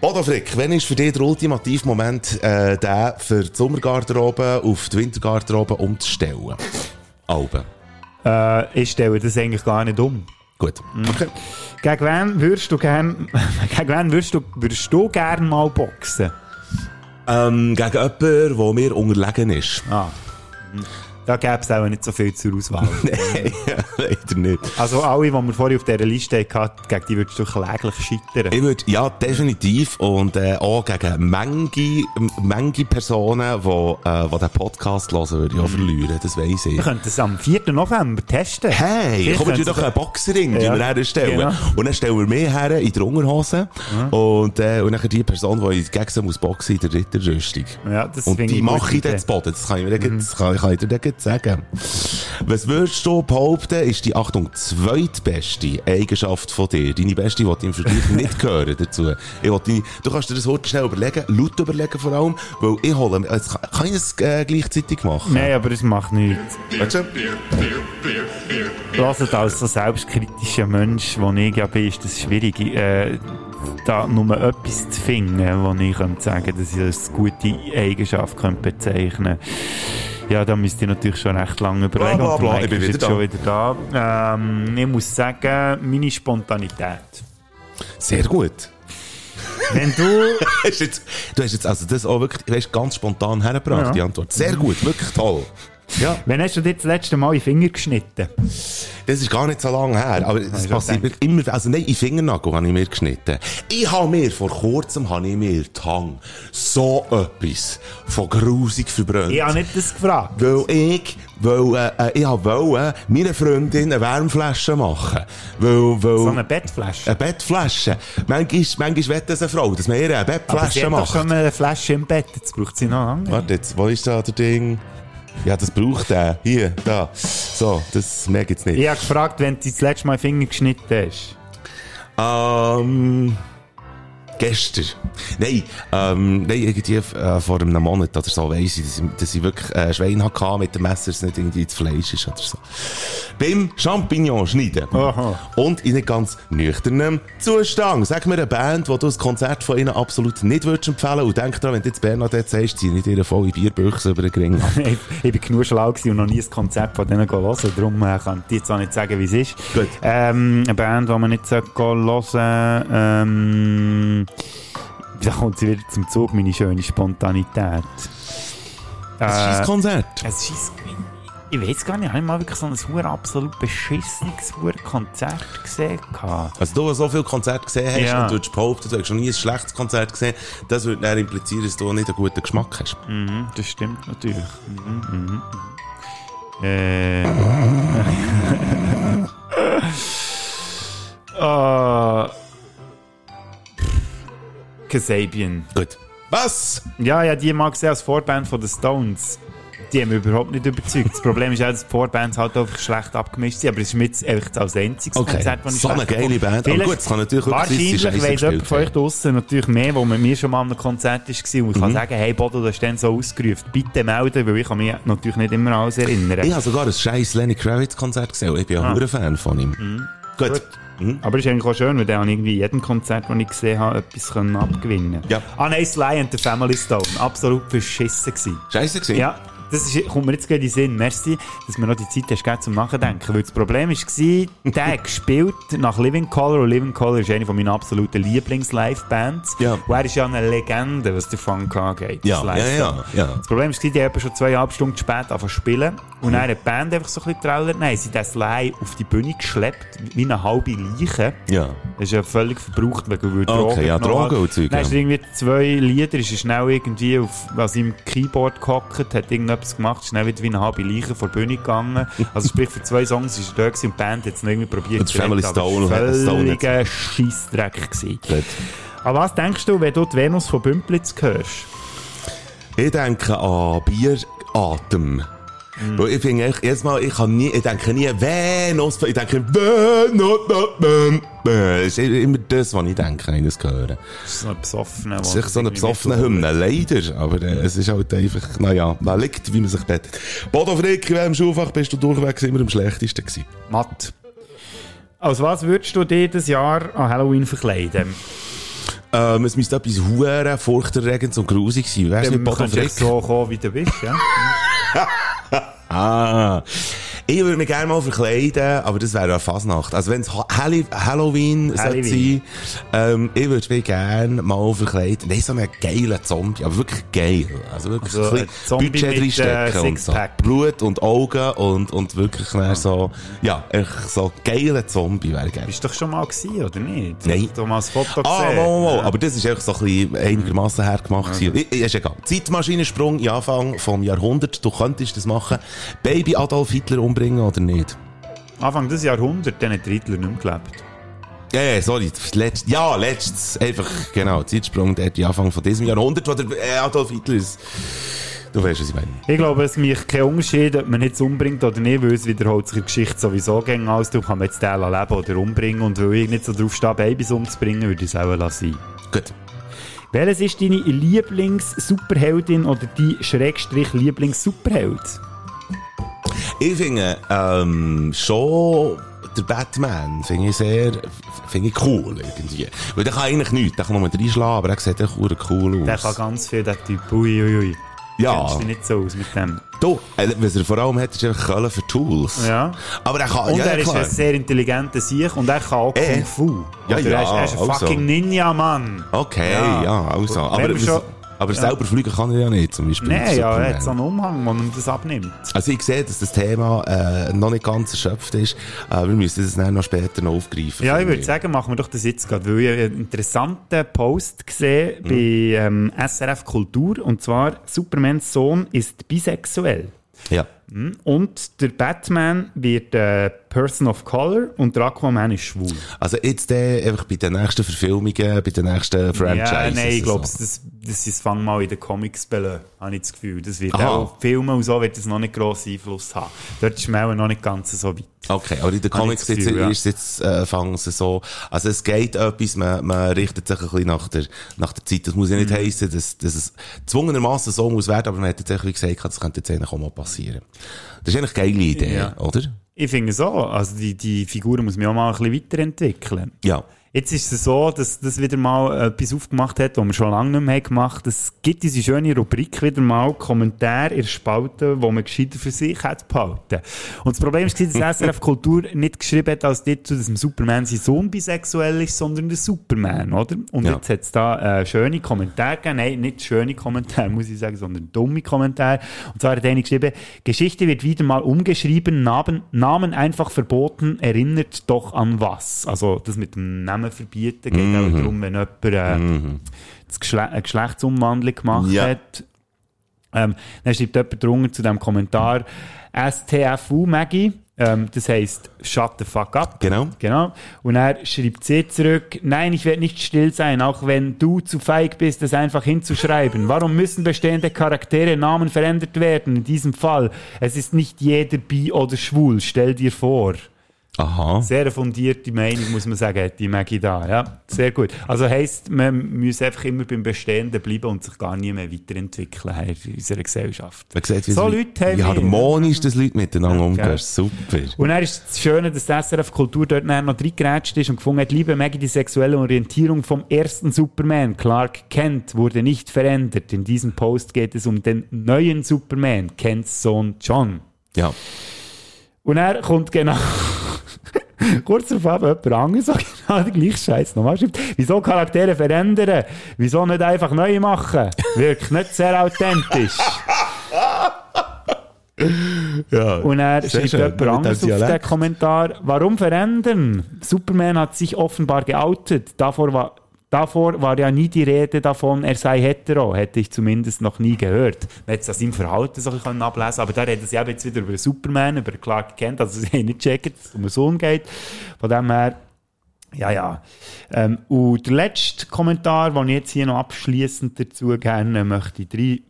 Bodo Frick, wann ist für dich der ultimative Moment, äh, der für die Sommergarderobe auf die Wintergarderobe umzustellen? Alben. Äh, ich stelle das eigentlich gar nicht um. Gut. Okay. Gegen wen würdest du gern, gegen wen würdest du, würdest du gern mal boxen? Ähm, gegen jemanden, der mir unterlegen ist. Ah. Da gäbe es auch nicht so viel zur Auswahl. Nein, leider nicht. also alle, die wir vorher auf dieser Liste hatten, gegen die würdest du kläglich scheitern. Ich würde, ja, definitiv. Und äh, auch gegen Menge, Menge Personen, die äh, die den Podcast hören, würde ich auch verlieren. Das weiss ich. Wir könnten es am 4. November testen. Hey, Vielleicht komm, wir doch einen Boxring Ja, ja. wir herstellen. genau. Und dann stellen wir mehr her in der Unterhose. Und, äh, und dann die Person, die gegen sie muss boxen in der Ritterrüstung. Ja, das Und die mache ich dann zu Boden. Das kann ich, mir mhm. das kann, kann ich dir gleich sagen. Was würdest du behaupten, ist die, Achtung, zweitbeste Eigenschaft von dir? Deine beste, die im Vergleich nicht hören dazu. Ich deine, du kannst dir das Wort schnell überlegen, laut überlegen vor allem, weil ich hole, jetzt kann, kann ich das äh, gleichzeitig machen? Nein, aber das macht nichts. Weißt du? Hört als so selbstkritischer Mensch, wo ich ja bin, ist das schwierig, äh, da nur etwas zu finden, wo ich könnte sagen dass ich das als gute Eigenschaft könnte bezeichnen Ja, da müsste ich natürlich schon recht lange überlegen. Bla, bla, bla, ich bin wieder jetzt da. schon wieder da. Ähm, ich muss sagen, meine Spontanität. Sehr gut. Wenn du... Hast jetzt, du hast jetzt also das auch wirklich, weißt, ganz spontan hergebracht, Ja. die Antwort. Sehr gut, wirklich toll. Ja, Wann hast du dir das letzte Mal in Finger geschnitten? das ist gar nicht so lange her, aber das ich passiert mir immer, also nein, in Fingernagel habe ich mir geschnitten. Ich habe mir, vor kurzem habe ich mir die Hang so etwas von grusig verbrannt. Ich habe nicht das gefragt. Weil ich, weil, äh, ich wollen, meiner Freundin eine Wärmflasche machen. Weil, weil, So eine Bettflasche. eine Bettflasche. Manchmal, manchmal will das eine Frau, dass man ihr eine Aber sie Bettflasche hat doch macht. schon eine Flasche im Bett, jetzt braucht sie noch andere. Warte jetzt, wo ist da der Ding? Ja, das braucht er. Hier, da. So, das ich jetzt nicht. Ich habe gefragt, wenn du das letzte Mal Finger geschnitten hast. Ähm, gestern. Nein, ähm, nein, irgendwie äh, vor einem Monat oder so weiss ich, dass ich, dass ich wirklich äh, Schwein hatte mit dem Messer, dass es nicht irgendwie das Fleisch ist oder so. Beim Champignon schneiden. Aha. Und in nicht ganz nüchternem Zustand. Sag mir eine Band, wo du ein Konzert von ihnen absolut nicht würdest empfehlen und denk dran, wenn du jetzt Bernadette sagst, zieh nicht ihre volle Bierbüchse über den Ring ab. ich, ich bin genug schlau und noch nie ein Konzept von denen hören. Darum äh, kann ich jetzt auch nicht sagen, wie es ist. Gut. Ähm, eine Band, die man nicht hören sollte. Ähm, da kommt sie wieder zum Zug, meine schöne Spontanität. Das ist ein Konzert. Es ist, ich weiß gar nicht, habe ich mal wirklich so ein hure absolut beschissenes Konzert gesehen? Also du, der so viele Konzerte gesehen hast Ja. und du würdest behaupten, du hast schon nie ein schlechtes Konzert gesehen, das würde dann implizieren, dass du nicht einen guten Geschmack hast. Mhm, das stimmt natürlich. Mhm, mhm, mhm. Äh. Ah. Kasabian. Gut. Was? Ja, ja, die mag gesehen als Vorband von den Stones. Die haben mich überhaupt nicht überzeugt. Das Problem ist auch, dass die Vorbands halt einfach schlecht abgemischt sind, aber es ist mir jetzt einfach als einziges Okay, Konzert, das ich so eine geile. Band. Aber gut, es kann natürlich Wahrscheinlich sie weiss jemand von euch draussen natürlich mehr, wo mit mir schon mal an einem Konzert war und ich Mhm. kann sagen, hey Bodo, du hast dann so ausgerufen. Bitte melden, weil ich kann mich natürlich nicht immer an alles erinnern. Ich habe sogar ein scheiß Lenny Kravitz Konzert gesehen. Ich bin ja Ah. ein Fan von ihm. Gut. Mhm. Aber es ist eigentlich auch schön, weil der an irgendwie jedem Konzert, das ich gesehen habe, etwas können abgewinnen Ja. Ah nein, Sly and the Family Stone. Absolut verschissen gewesen. Scheiße gewesen? Ja, das ist, kommt mir jetzt gerade in den Sinn. Merci, dass mir noch die Zeit hast zum Nachdenken. Weil das Problem war, der gespielt nach Living Color und Living Color ist eine von meinen absoluten Lieblings-Live-Bands. Ja. Und er ist ja eine Legende, was den Funk angeht. Ja, ja, ja, ja. Das Problem war, die haben schon zweieinhalb Stunden zu spät angefangen zu spielen. Und dann hat die Band einfach so ein bisschen getrauert. Nein, sie haben den Sly auf die Bühne geschleppt, wie eine halbe Leiche. Ja. Das ist ja völlig verbraucht, weil er Okay, ja, genommen hat. Drogen und Zeug, Dann ja. ist er irgendwie zwei Lieder, ist er schnell irgendwie auf, an seinem Keyboard gehockt, hat irgendetwas gemacht, ist schnell wieder wie eine halbe Leiche vor die Bühne gegangen. Also sprich, für zwei Songs ist er da gewesen und die Band hat es irgendwie probiert Und Family Stone völliger Scheissdreck gewesen. Aber was denkst du, wenn du die Venus von Bümplitz hörst? Ich denke an Bieratem. Weil Ich finde echt, jedes Mal, ich kann nie, ich denke nie Venus, ich denke Venus, das ist immer das, was ich denke, wenn ich das höre. Das ist so ein besoffener. Es ist so eine besoffene Hymne, leider, aber äh, es ist halt einfach, naja, man liegt, wie man sich bettet. Bodo Frick, in welchem Schulfach bist du durchwegs immer am schlechtesten gewesen? Matt. Als was würdest du dir das Jahr an Halloween verkleiden? Ähm, es müsste etwas hure furchterregendes und grusig sein. Weißt du, Bodo Frick? so kommen, wie du bist, ja? Ah. Ich würde mich gerne mal verkleiden, aber das wäre eine Fasnacht. Also wenn es Halloween sollte sein, ähm, ich würde mich gerne mal verkleiden. Nein, so einen geilen Zombie, aber wirklich geil. Also wirklich Also ein Zombie Budget mit, reinstecken äh, und so. Blut und Augen und, und wirklich dann so, ja, so geiler Zombie wäre geil. Bist du doch schon mal gewesen, oder nicht? Nein. Du hast mal ein Foto Ah, gesehen. mal, mal, mal. Ja. Aber das ist einfach so ein bisschen einigermaßen hergemacht. gewesen. I- Ist egal. Zeitmaschinensprung in Anfang vom Jahrhundert. Du könntest das machen. Baby Adolf Hitler umbringen oder nicht? Anfang des Jahrhunderts, dann hat Hitler nicht mehr gelebt. Ja, ja, sorry. Letzt, ja, letztes. Einfach, genau. Zeitsprung, der die Anfang von diesem Jahrhundert, wo der äh, Adolf Hitler ist. Du weißt, was ich meine. Ich glaube, es macht keinen Unterschied, ob man jetzt umbringt oder nicht, weil es wiederholt sich der Geschichte sowieso gegen alles. Du kannst jetzt den leben oder umbringen und weil ich nicht so drauf stehe, Babys umzubringen, würde ich es auch lassen. Gut. Welches ist deine Lieblings-Superheldin oder die Schrägstrich Ich finde, ähm, schon der Batman finde ich sehr, finde ich cool irgendwie. Weil der kann eigentlich nichts. Der kann nur reinschlagen, aber er sieht echt cool aus. Der kann ganz viel, der Typ. Ui, ui, ui. Ja. Kennst du dich nicht so aus mit dem? Du, äh, was er vor allem hat, ist einfach Können für Tools. Ja. Aber er kann, Und ja, er ist ein sehr intelligenter Sieg und er kann auch Eh. Kung Fu. Ja, ja, er ist, er ist ein fucking Ninja, Mann. Okay, Ja. also. Aber, schon- aber selber fliegen kann er ja nicht, zum Beispiel. Nein, ja, er hat so einen Umhang, wo man das abnimmt. Also ich sehe, dass das Thema äh, noch nicht ganz erschöpft ist. Äh, wir müssen das dann noch später noch aufgreifen. Ja, ich würde sagen, machen wir doch das jetzt gerade, weil ich einen interessanten Post gesehen Mhm. bei ähm, SRF Kultur und zwar Supermans Sohn ist bisexuell. Ja. Und der Batman wird äh, Person of Color und der Aquaman ist schwul. Also jetzt äh, einfach bei den nächsten Verfilmungen, bei den nächsten Franchises. Ja, nein, ich glaube, so. das, das ist Fang mal in den Comics belösen, habe ich das Gefühl. Das wird Aha. auch Filme und so wird das noch nicht grossen Einfluss haben. Dort ist man noch nicht ganz so weit. Okay, aber in den Comics jetzt, Gefühl, ja. ist es jetzt, äh, fangen sie so, also es geht etwas, man, man richtet sich ein bisschen nach der, nach der Zeit. Das muss ja Mhm. nicht heissen, dass, dass es zwungenermassen so muss werden, aber man hat jetzt echt wie gesagt, das könnte jetzt eigentlich auch mal passieren. Das ist eigentlich eine geile Idee, Ja. oder? Ich finde so, also die, die Figur muss man auch mal ein bisschen weiterentwickeln. Ja. Jetzt ist es so, dass das wieder mal etwas aufgemacht hat, was wir schon lange nicht mehr gemacht haben. Es gibt diese schöne Rubrik wieder mal, Kommentare in der Spalte, wo man gescheiter für sich hat behalten. Und das Problem war, dass SRF Kultur nicht geschrieben hat als dazu, dass dem Superman sein Sohn bisexuell ist, sondern der Superman, oder? Und Ja. jetzt hat es da äh, schöne Kommentare gegeben. Nein, nicht schöne Kommentare, muss ich sagen, sondern dumme Kommentare. Und zwar hat einer geschrieben, Geschichte wird wieder mal umgeschrieben, Namen, Namen einfach verboten, erinnert doch an was. Also das mit dem Namen verbieten geht auch darum, wenn jemand äh, das Geschle eine Geschlechtsumwandlung gemacht Ja. hat. Ähm, dann schreibt jemand drunter zu diesem Kommentar, STFU Maggie, Ähm, das heisst, shut the fuck up. Genau. Genau. Und er schreibt sie zurück, nein, ich werde nicht still sein, auch wenn du zu feig bist, es einfach hinzuschreiben. Warum müssen bestehende Charaktere Namen verändert werden? In diesem Fall, es ist nicht jeder bi oder schwul, stell dir vor. Aha. Sehr fundierte Meinung, muss man sagen, die Maggie da. Ja, sehr gut. Also heisst, man muss einfach immer beim Bestehenden bleiben und sich gar nie mehr weiterentwickeln in unserer Gesellschaft. Man sieht, wie, So es- Leute haben wie harmonisch das Leute miteinander umgehen. gell. Super. Und dann ist das Schöne, dass die SRF Kultur dort noch reingeratscht ist und gefunden hat, liebe Maggie, die sexuelle Orientierung vom ersten Superman, Clark Kent, wurde nicht verändert. In diesem Post geht es um den neuen Superman, Kents Sohn John. Ja. Und er kommt genau... Kurz darauf haben jemand anderes so genau den gleichen Scheiß nochmal schreibt. Wieso Charaktere verändern? Wieso nicht einfach neu machen? Wirkt nicht sehr authentisch. ja. Und er schreibt schön, jemand anderes auf den. Kommentar, warum verändern? Superman hat sich offenbar geoutet. Davor war, davor war ja nie die Rede davon, er sei hetero. Hätte ich zumindest noch nie gehört. Man hätte es an seinem Verhalten so ein ablesen aber da reden sie eben jetzt wieder über Superman, über Clark Kent, also sie haben nicht gecheckt, dass es um einen Sohn geht. Von dem her, ja, ja. Ähm, und der letzte Kommentar, den ich jetzt hier noch abschließend dazu gerne möchte, drei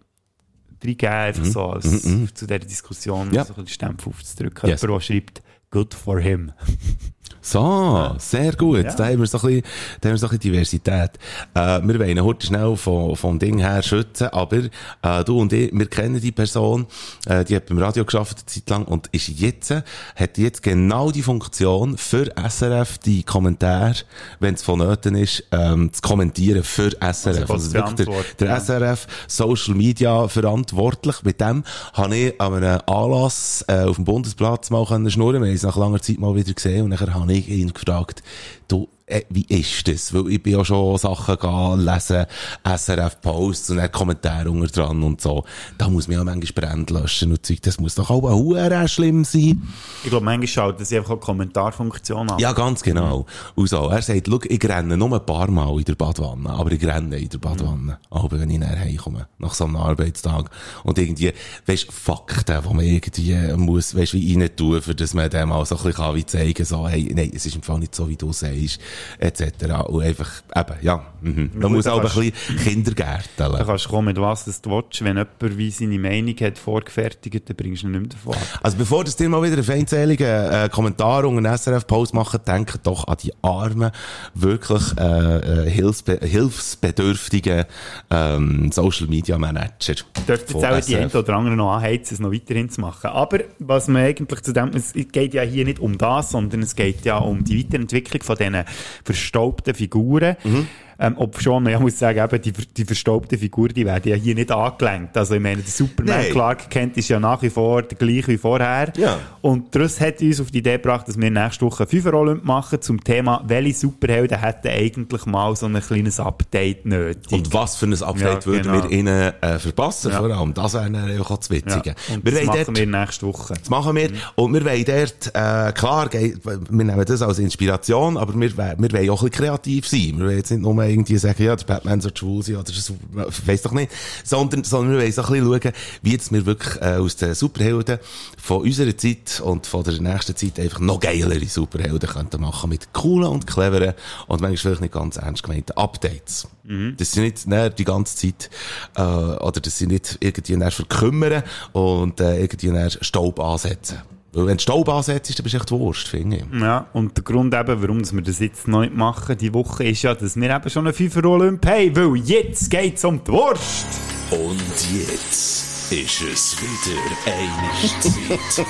reingeben, einfach so als, zu dieser Diskussion Mhm, Ja. so ein bisschen Stempel aufzudrücken. Yes. Jemand, der schreibt, good for him. So, sehr gut. Ja. Da haben wir so ein bisschen, da haben wir so ein bisschen Diversität. Äh, wir wollen heute schnell vom, vom Ding her schützen, aber äh, du und ich, wir kennen die Person, äh, die hat beim Radio geschafft eine Zeit lang und ist jetzt, hat jetzt genau die Funktion für SRF, die Kommentare, wenn es vonnöten ist, ähm, zu kommentieren für SRF. Also, wirklich der, der ja. SRF Social Media verantwortlich. Mit dem habe ich an einem Anlass äh, auf dem Bundesplatz mal können schnurren. Wir haben uns nach langer Zeit mal wieder gesehen und nachher habe ich ihn gefragt, du, äh, wie ist das? Weil ich bin ja schon Sachen gehen, lesen, SRF-Posts und dann Kommentare unter dran und so. Da muss man ja manchmal Brände löschen und Zeug. Das muss doch auch hure schlimm sein. Ich glaube, manchmal schaut das einfach auch die Kommentarfunktion an. Ja, ganz genau. Und so, er sagt, schau, ich renne nur ein paar Mal in der Badwanne, aber ich renne in der Badwanne. Aber wenn ich nachher heimkomme, nach so einem Arbeitstag. Und irgendwie, weisst, Fakten, die man irgendwie muss, weisst, wie rein tun, für dass man dem auch so ein bisschen kann, wie zeigen, so, hey, nein, es ist im Fall nicht so, wie du sagst, etc. Und einfach, eben, ja, mhm. Man gut, muss da auch ein bisschen Kindergärteln. Da kannst du kommen, mit was das du willst. Wenn jemand wie seine Meinung hat vorgefertigt, dann bringst du ihn nicht mehr davon. Also bevor das dir mal wieder einen feindseligen äh, Kommentar unter einen SRF-Post machen, denkt doch an die armen, wirklich äh, äh, hilfsbe hilfsbedürftigen ähm, Social-Media-Manager. Dürfte jetzt auch die einen oder anderen noch anheizen, es noch weiterhin zu machen. Aber was man eigentlich zu dem, es geht ja hier nicht um das, sondern es geht ja um die Weiterentwicklung von diesen verstaubten Figuren. Mhm. Ähm, ob schon, ich muss sagen, eben, die, die verstaubten Figuren, die werden ja hier nicht angelenkt. Also, ich meine, der Superman Nein. Clark Kent ist ja nach wie vor der gleiche wie vorher. Ja. Und das hat uns auf die Idee gebracht, dass wir nächste Woche Fünfer-Olymp machen zum Thema, welche Superhelden hätten eigentlich mal so ein kleines Update nötig. Und was für ein Update Ja, würden genau. wir ihnen äh, verpassen, Ja. vor allem. Das wäre dann auch das ja. Witzige. Und wir das machen dort, wir nächste Woche. das machen wir. Und wir wollen dort, äh, klar, wir nehmen das als Inspiration, aber wir, wir wollen auch ein bisschen kreativ sein. Wir wollen jetzt nicht nur irgendwie sagen, ja, der Batman soll schwul sein oder der Superman, weiss doch nicht. Sondern, sondern wir wollen so ein bisschen schauen, wie jetzt wir wirklich äh, aus den Superhelden von unserer Zeit und von der nächsten Zeit einfach noch geilere Superhelden könnten machen mit coolen und cleveren und manchmal vielleicht nicht ganz ernst gemeinten Updates. Das sind nicht ne, die ganze Zeit, äh, oder das sind nicht irgendwie verkümmern und äh, irgendwie Staub ansetzen. Weil wenn du Staub ansetzt, dann bist du echt Wurst, finde ich. Ja, und der Grund eben, warum dass wir das jetzt noch nicht machen, die Woche, ist ja, dass wir eben schon einen Fünfer Olymp haben, weil jetzt geht's um die Wurst. Und jetzt ist es wieder eine Zeit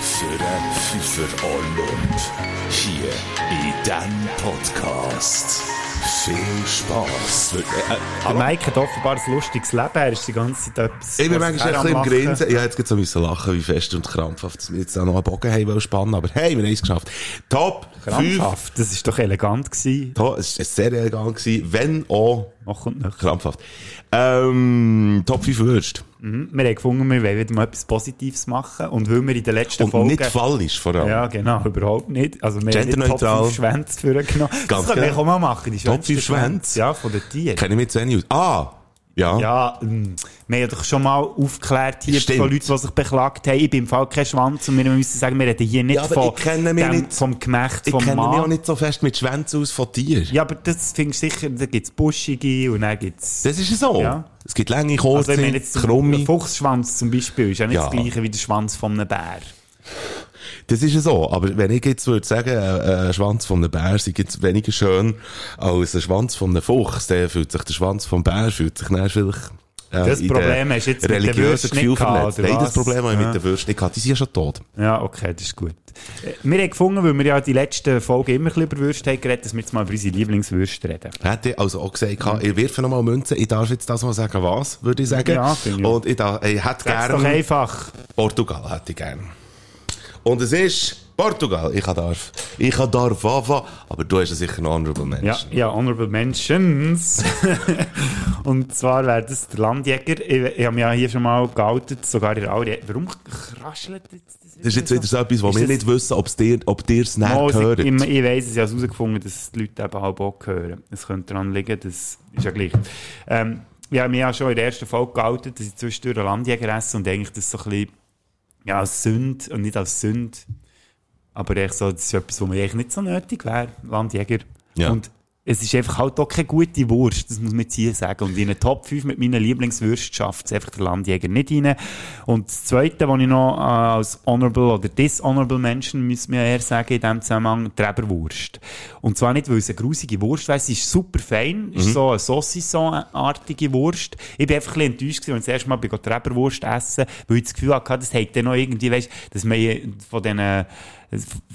für ein Pfeffer Olymp. Hier in diesem Podcast. Viel Spass. Der Mike hat offenbar ein lustiges Leben, er ist die ganze Zeit etwas... Ich bin manchmal ein bisschen am im. Grinsen. Ich hätte jetzt so müssen lachen, wie fest und krampfhaft dass wir jetzt auch noch einen Bogen haben spannen. Aber hey, wir haben es geschafft. Top 5. Krampfhaft, das ist doch elegant gewesen. To- Es war sehr elegant, gewesen, wenn auch Noch und noch. krampfhaft. Ähm, Top 5 Würst. Mhm. Wir haben gefunden, wir wollen wieder mal etwas Positives machen und weil wir in der letzten Und Folge... nicht falsch, vor allem. Ja, genau, überhaupt nicht. Also wir haben nicht Top Genderneutral. 5 Schwänze vorgenommen. Ganz das können wir genau. auch mal machen, die Top schönsten 5 Schwänze? Ja, von den Tieren. Kenne ich mich zu wenig aus. Ah! Ja. Ja, ähm, wir haben doch schon mal aufgeklärt hier Stimmt. von Leuten, die sich beklagt haben. Ich bin im Fall kein Schwanz und wir müssen sagen, wir reden hier nicht Ja, von ich dem, nicht- vom Gemächt Ich vom kenne Mann. mich auch nicht so fest mit Schwänzen aus von Tieren. Ja, aber das findest du sicher, da gibt es buschige und dann gibt es... Das ist ja so. Ja. Es gibt lange, kurze, Also ich jetzt zum- krumme. der Fuchsschwanz zum Beispiel ist ja nicht Ja. das gleiche wie der Schwanz von einem Bär. Das ist ja so. Aber wenn ich jetzt würde sagen, äh, ein Schwanz von einem Bär sei jetzt weniger schön als ein Schwanz von einem Fuchs, dann fühlt sich der Schwanz vom Bär fühlt sich dann vielleicht äh, Das Problem hast jetzt mit religiösen Würsten Gefühl nicht gehabt, Nein, das? Problem habe ich Ja. mit den Würsten nicht gehabt. Die sind ja schon tot. Ja, okay, das ist gut. Äh, Wir haben gefunden, weil wir ja die letzten Folgen immer ein bisschen über Würste haben geredet, dass wir jetzt mal über unsere Lieblingswürste reden. Hätte ich also auch gesagt, gehabt, ich werfe nochmal Münzen, ich darf jetzt das mal sagen, was, würde ich sagen. Ja, finde ich. Und ich, da, ich hätte Sag's doch gerne einfach. Portugal, hätte ich gerne. Und es ist Portugal. Ich darf, ich darf anfangen, aber du hast ja sicher noch Honorable Menschen. Ja, ja, Honorable Mentions. Und zwar wäre das der Landjäger. Ich, ich habe mich ja hier schon mal geoutet, sogar in Audi. Warum kraschelt jetzt das? Das ist jetzt wieder so etwas, wo Ist wir nicht wissen, ob's dir, ob dir es näher Mal, gehört. ich, ich, weiss es, ich habe herausgefunden, dass die Leute eben halb auch hören. Es könnte daran liegen, das ist ja gleich. Ähm, ich habe mich ja schon in der ersten Folge geoutet, dass ich zwischendurch Landjäger esse und eigentlich das so ein bisschen ja, als Sünde und nicht als Sünde. Aber echt so, das ist etwas, was mir eigentlich nicht so nötig wäre, Landjäger. Ja. Und es ist einfach halt auch keine gute Wurst, das muss man jetzt hier sagen. Und in den Top 5 mit meinen Lieblingswürsten schafft es einfach der Landjäger nicht rein. Und das Zweite, was ich noch äh, als Honorable oder Dishonorable Menschen, müssen wir eher sagen, in diesem Zusammenhang, die Reberwurst. Und zwar nicht, weil es eine grusige Wurst wäre, sie ist super fein, ist so eine Saucisson-artige Wurst. Ich bin einfach ein bisschen enttäuscht gewesen, als ich das erste Mal bin, die Reberwurst essen, weil ich das Gefühl hatte, das hätte noch irgendwie, weißt, dass man von diesen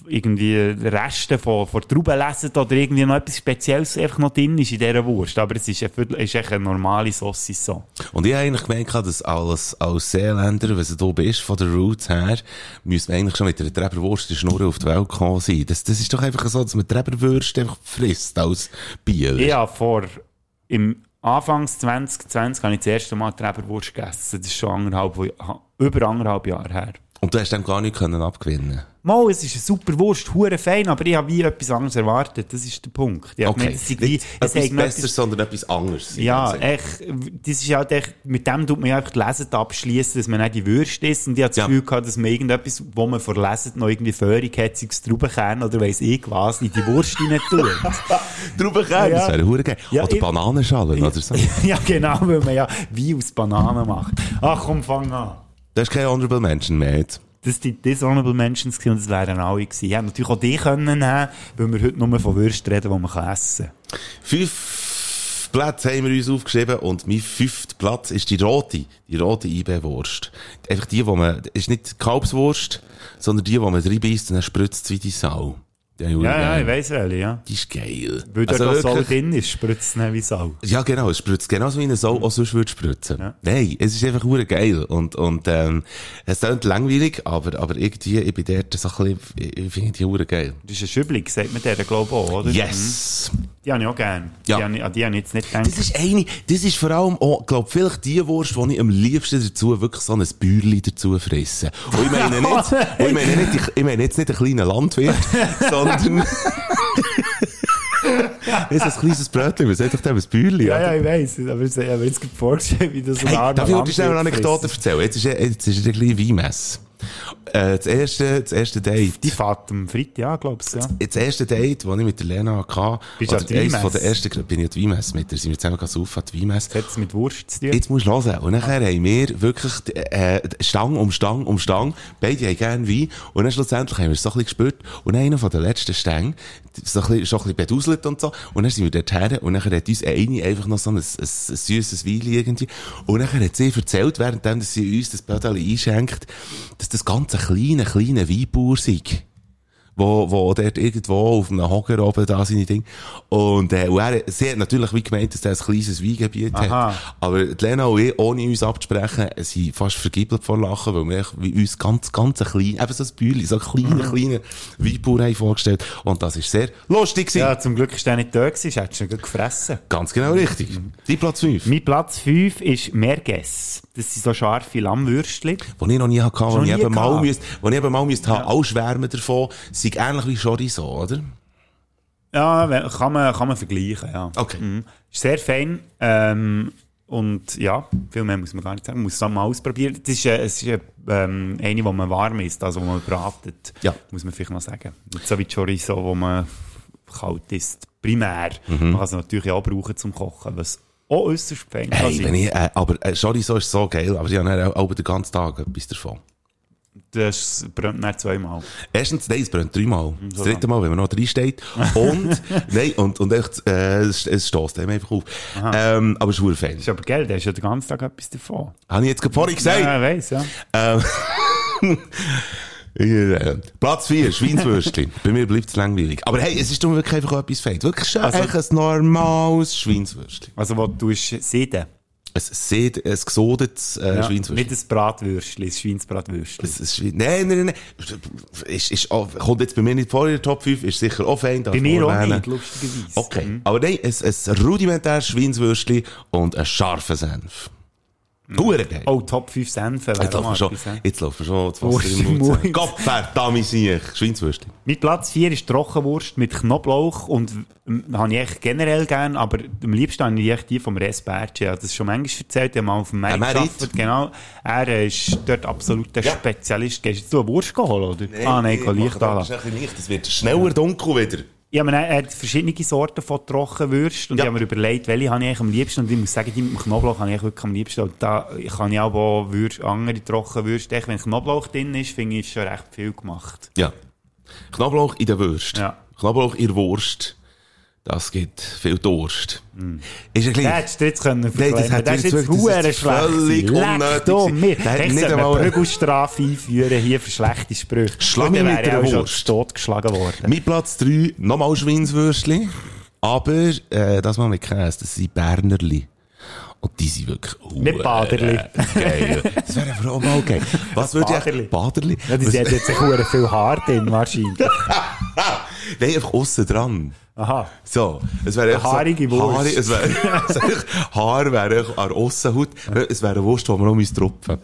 irgendwie Resten von, von Trauben lesen oder irgendwie noch etwas Spezielles einfach noch drin ist in dieser Wurst. Aber es ist, eine, Viertel- ist echt eine normale Saucisson. Und ich habe eigentlich gemerkt, dass als, als Seeländer, wenn du da bist, von der Roots her, müsste man eigentlich schon mit einer Treberwurst der Schnurre auf die Welt gekommen sein. Das, das ist doch einfach so, dass man Treberwürste einfach frisst als Bier. Habe vor, im Anfangs 2020 habe ich das erste Mal die Reberwurst gegessen. Das ist schon anderthalb, über anderthalb Jahre her. Und du hast dem gar nicht können abgewinnen Mal, es ist eine super Wurst, hure fein, aber ich habe wie etwas anderes erwartet. Das ist der Punkt. Ich Okay. gemeint, es sei wie- Nicht es etwas Besseres, sondern etwas anderes. Ja, echt, das ist halt echt, mit dem tut man ja einfach die Lesen abschließen, dass man nicht die Würste isst. Und ich habe das Ja. Gefühl gehabt, dass man irgendetwas, wo man vor Lesen noch irgendwie Föhrung hat, sei es Traubenkern oder weiss ich was, in die Wurst rein tut. Traubenkern, das Ja. wäre hure geil. Ja, oder ich- Bananenschalen oder so. ja, genau, weil man ja wie aus Bananen macht. Ach komm, fang an. Das ist kein Honorable Mention mehr jetzt. Das die Dishonorable Mentions gewesen und das wären alle gewesen. Ich hätte natürlich auch die können nehmen, weil wir heute nur von Würsten reden, die man essen kann. Fünf Plätze haben wir uns aufgeschrieben und mein fünfter Platz ist die rote, die rote IB-Wurst. Einfach die, wo man, ist nicht die Kalbswurst, sondern die, wo man reinbeißt und dann spritzt wie die Sau. Ja, ja, ich weiss welche, ja. Die ist geil. Weil Also dort auch Sau drin ist, spritzt es nicht wie Sau. Ja, genau, es spritzt genauso wie eine Sau auch sonst würde spritzen. Ja. Nein, es ist einfach hure geil. Und, und, ähm, es klingt langweilig, aber, aber irgendwie, ich bin dort so ein bisschen, ich, finde die hure geil. Das ist ein Schübling, sagt man der, glaube ich auch, oder? Yes! Mhm. Die habe ich auch gern. Ja. Die habe ich, an die habe ich jetzt nicht gedacht. Das ist eine, das ist vor allem auch, glaub, vielleicht die Wurst, die ich am liebsten dazu wirklich so ein Bäuerli dazu fresse. Und ich meine nicht, ich meine nicht, ich, ich meine jetzt nicht einen kleinen Landwirt, sondern, das ist ein kleines Brötchen, was sagt doch dem ein Bäuerli? ja, ja, ich weiss. Aber ich habe mir jetzt gerade vorgestellt, wie das so Hey, darf ich dir schnell eine Anekdote erzählen? Jetzt ist, jetzt ist eine kleine Weinmesse. Äh, das erste, das erste Date. Die fährt am Freitag, ja, glaubst du, ja. Das erste Date, das ich mit der Lena hatte, Bist du an die eins von der ersten, bin ich an die Weinmesse mit der, sind wir zusammen saufen an. Das hat es mit Wurst zu tun. Jetzt musst du hören. Und nachher haben wir wirklich, äh, Stang um Stang um Stang. Beide haben gerne Wein. Und dann schlussendlich haben wir es so ein bisschen gespürt. Und einer von den letzten Stängen, so ein bisschen, schon ein bisschen beduselt und so. Und dann sind wir dort her. Und nachher hat uns eine einfach noch so ein, ein, ein süßes Wein irgendwie. Und nachher hat sie erzählt, währenddem sie uns das Bödel einschenkt, dass das ganze kleine, kleine Weinbauer sei wo, wo dort irgendwo auf einem Hocker oben da seine Dinge. Und, äh, und er, sie hat natürlich wie gemeint, dass er ein kleines Weingebiet Aha. hat. Aber die Lena und ich, ohne uns abzusprechen, sind fast vergibelt vor Lachen, weil wir wie uns ganz, ganz ein klein, eben so ein Bühli, so ein kleiner, kleiner Weinbauer haben vorgestellt. Und das ist sehr lustig gewesen. Ja, zum Glück ist der nicht da gewesen, hättest du ihn gefressen. Ganz genau richtig. Die Platz 5. Mein Platz 5 ist Merges. Das sind so scharfe Lammwürstchen. Wo ich noch nie hatte, wo Schon ich eben mal müsste, wo ich eben mal müsste haben, alle schwärmen davon, sind ähnlich wie Chorizo, oder? Ja, kann man, kann man vergleichen, ja. Okay. Mhm. Ist sehr fein. Ähm, Und ja, viel mehr muss man gar nicht sagen. Man muss es mal ausprobieren. Das ist, äh, es ist äh, ähm, eine, die man warm isst, also die man bratet. Ja. Muss man vielleicht noch sagen. Nicht so wie die Chorizo, wo man kalt isst. Primär. Mhm. Man kann es natürlich auch brauchen zum Kochen, was auch äußerst kann Hey, sein. wenn ich, äh, aber äh, Chorizo ist so geil, aber ich habe dann auch, den ganzen Tag etwas davon. Das brennt dann zweimal. Erstens, nein, es brennt dreimal. Das so dritte Mal, wenn man noch drin steht. Und, nein, und, und echt, äh, es, es stößt einem einfach auf. Ähm, aber es ist fein. ist aber Geld, da hast ja den ganzen Tag etwas davon. Habe ich jetzt vorhin gesagt? Ja, ich weiss, ja. Ähm, äh, Platz 4, Schweinswürstchen. Bei mir bleibt es langweilig. Aber hey, es ist doch wirklich einfach etwas fein. Wirklich schon Also- ein normales Schweinswürstchen. Also, wo du sieden. Ein, sehr, ein gesodetes äh, Ja, Schweinswürstchen. nicht ein Bratwürstchen, ein Schweinsbratwürstchen. Es ist, nein, nein, nein. Ist, ist, auch- kommt jetzt bei mir nicht vor in der Top 5, ist sicher auch fein. Bei mir auch nicht, lustigerweise. Okay, Mhm. aber nein, ein, ein rudimentäres Schweinswürstchen und ein scharfer Senf. Hure geil. Oh, Top 5 Senfe. wäre Jetzt laufen schon, ja. jetzt laufen wir schon das Wasser im Mund. Gott verdammt, sich. Schweinswürstchen. Mein Platz 4 ist Trockenwurst mit Knoblauch und ähm, habe ich echt generell gern, aber am liebsten habe ich echt die vom Res Berge. Ich habe das schon manchmal erzählt, ich habe mal auf dem Markt gearbeitet. Genau. Er ist dort absolut der Ja. Spezialist. Gehst du eine Wurst holen, oder? ah, nein, ich kann Licht Das anlassen. ist es wird schneller dunkel wieder. Ja, er hat verschiedene Sorten von Trockenwürst und Ja. ich habe mir überlegt, welche habe ich eigentlich am liebsten und ich muss sagen, die mit dem Knoblauch habe ich wirklich am liebsten und da kann ich auch Würst, andere Trockenwürste, wenn Knoblauch drin ist, finde ich, ist schon recht viel gemacht. Ja. Knoblauch in der Wurst. Ja. Knoblauch in der Wurst. Das gibt viel Durst. Ist ja Der gleich. hättest du jetzt können Nein, das Das jetzt wirklich- das völlig Leck unnötig hat Echt, nicht einmal- Prügelstrafe einführen hier für schlechte Sprüche. Schlag mich mit der Wurst. totgeschlagen worden. Mein Platz 3, nochmal Schweinswürstchen. Aber, äh, das mal mit Käse, das sind Bernerli. Und die sind wirklich, Mit hure Baderli. Geil. Das wäre einfach auch mal geil. Was würde Baderli. ich, Baderli? Ja, die hat jetzt sehr viel Haar drin, wahrscheinlich. Nein, einfach aussen dran. Aha. So, es wäre echt Haarige so, Wurst. Haare, es wäre, es wäre Haar wäre an der Aussenhaut. Es wäre eine Wurst, die man noch müsste tropfen.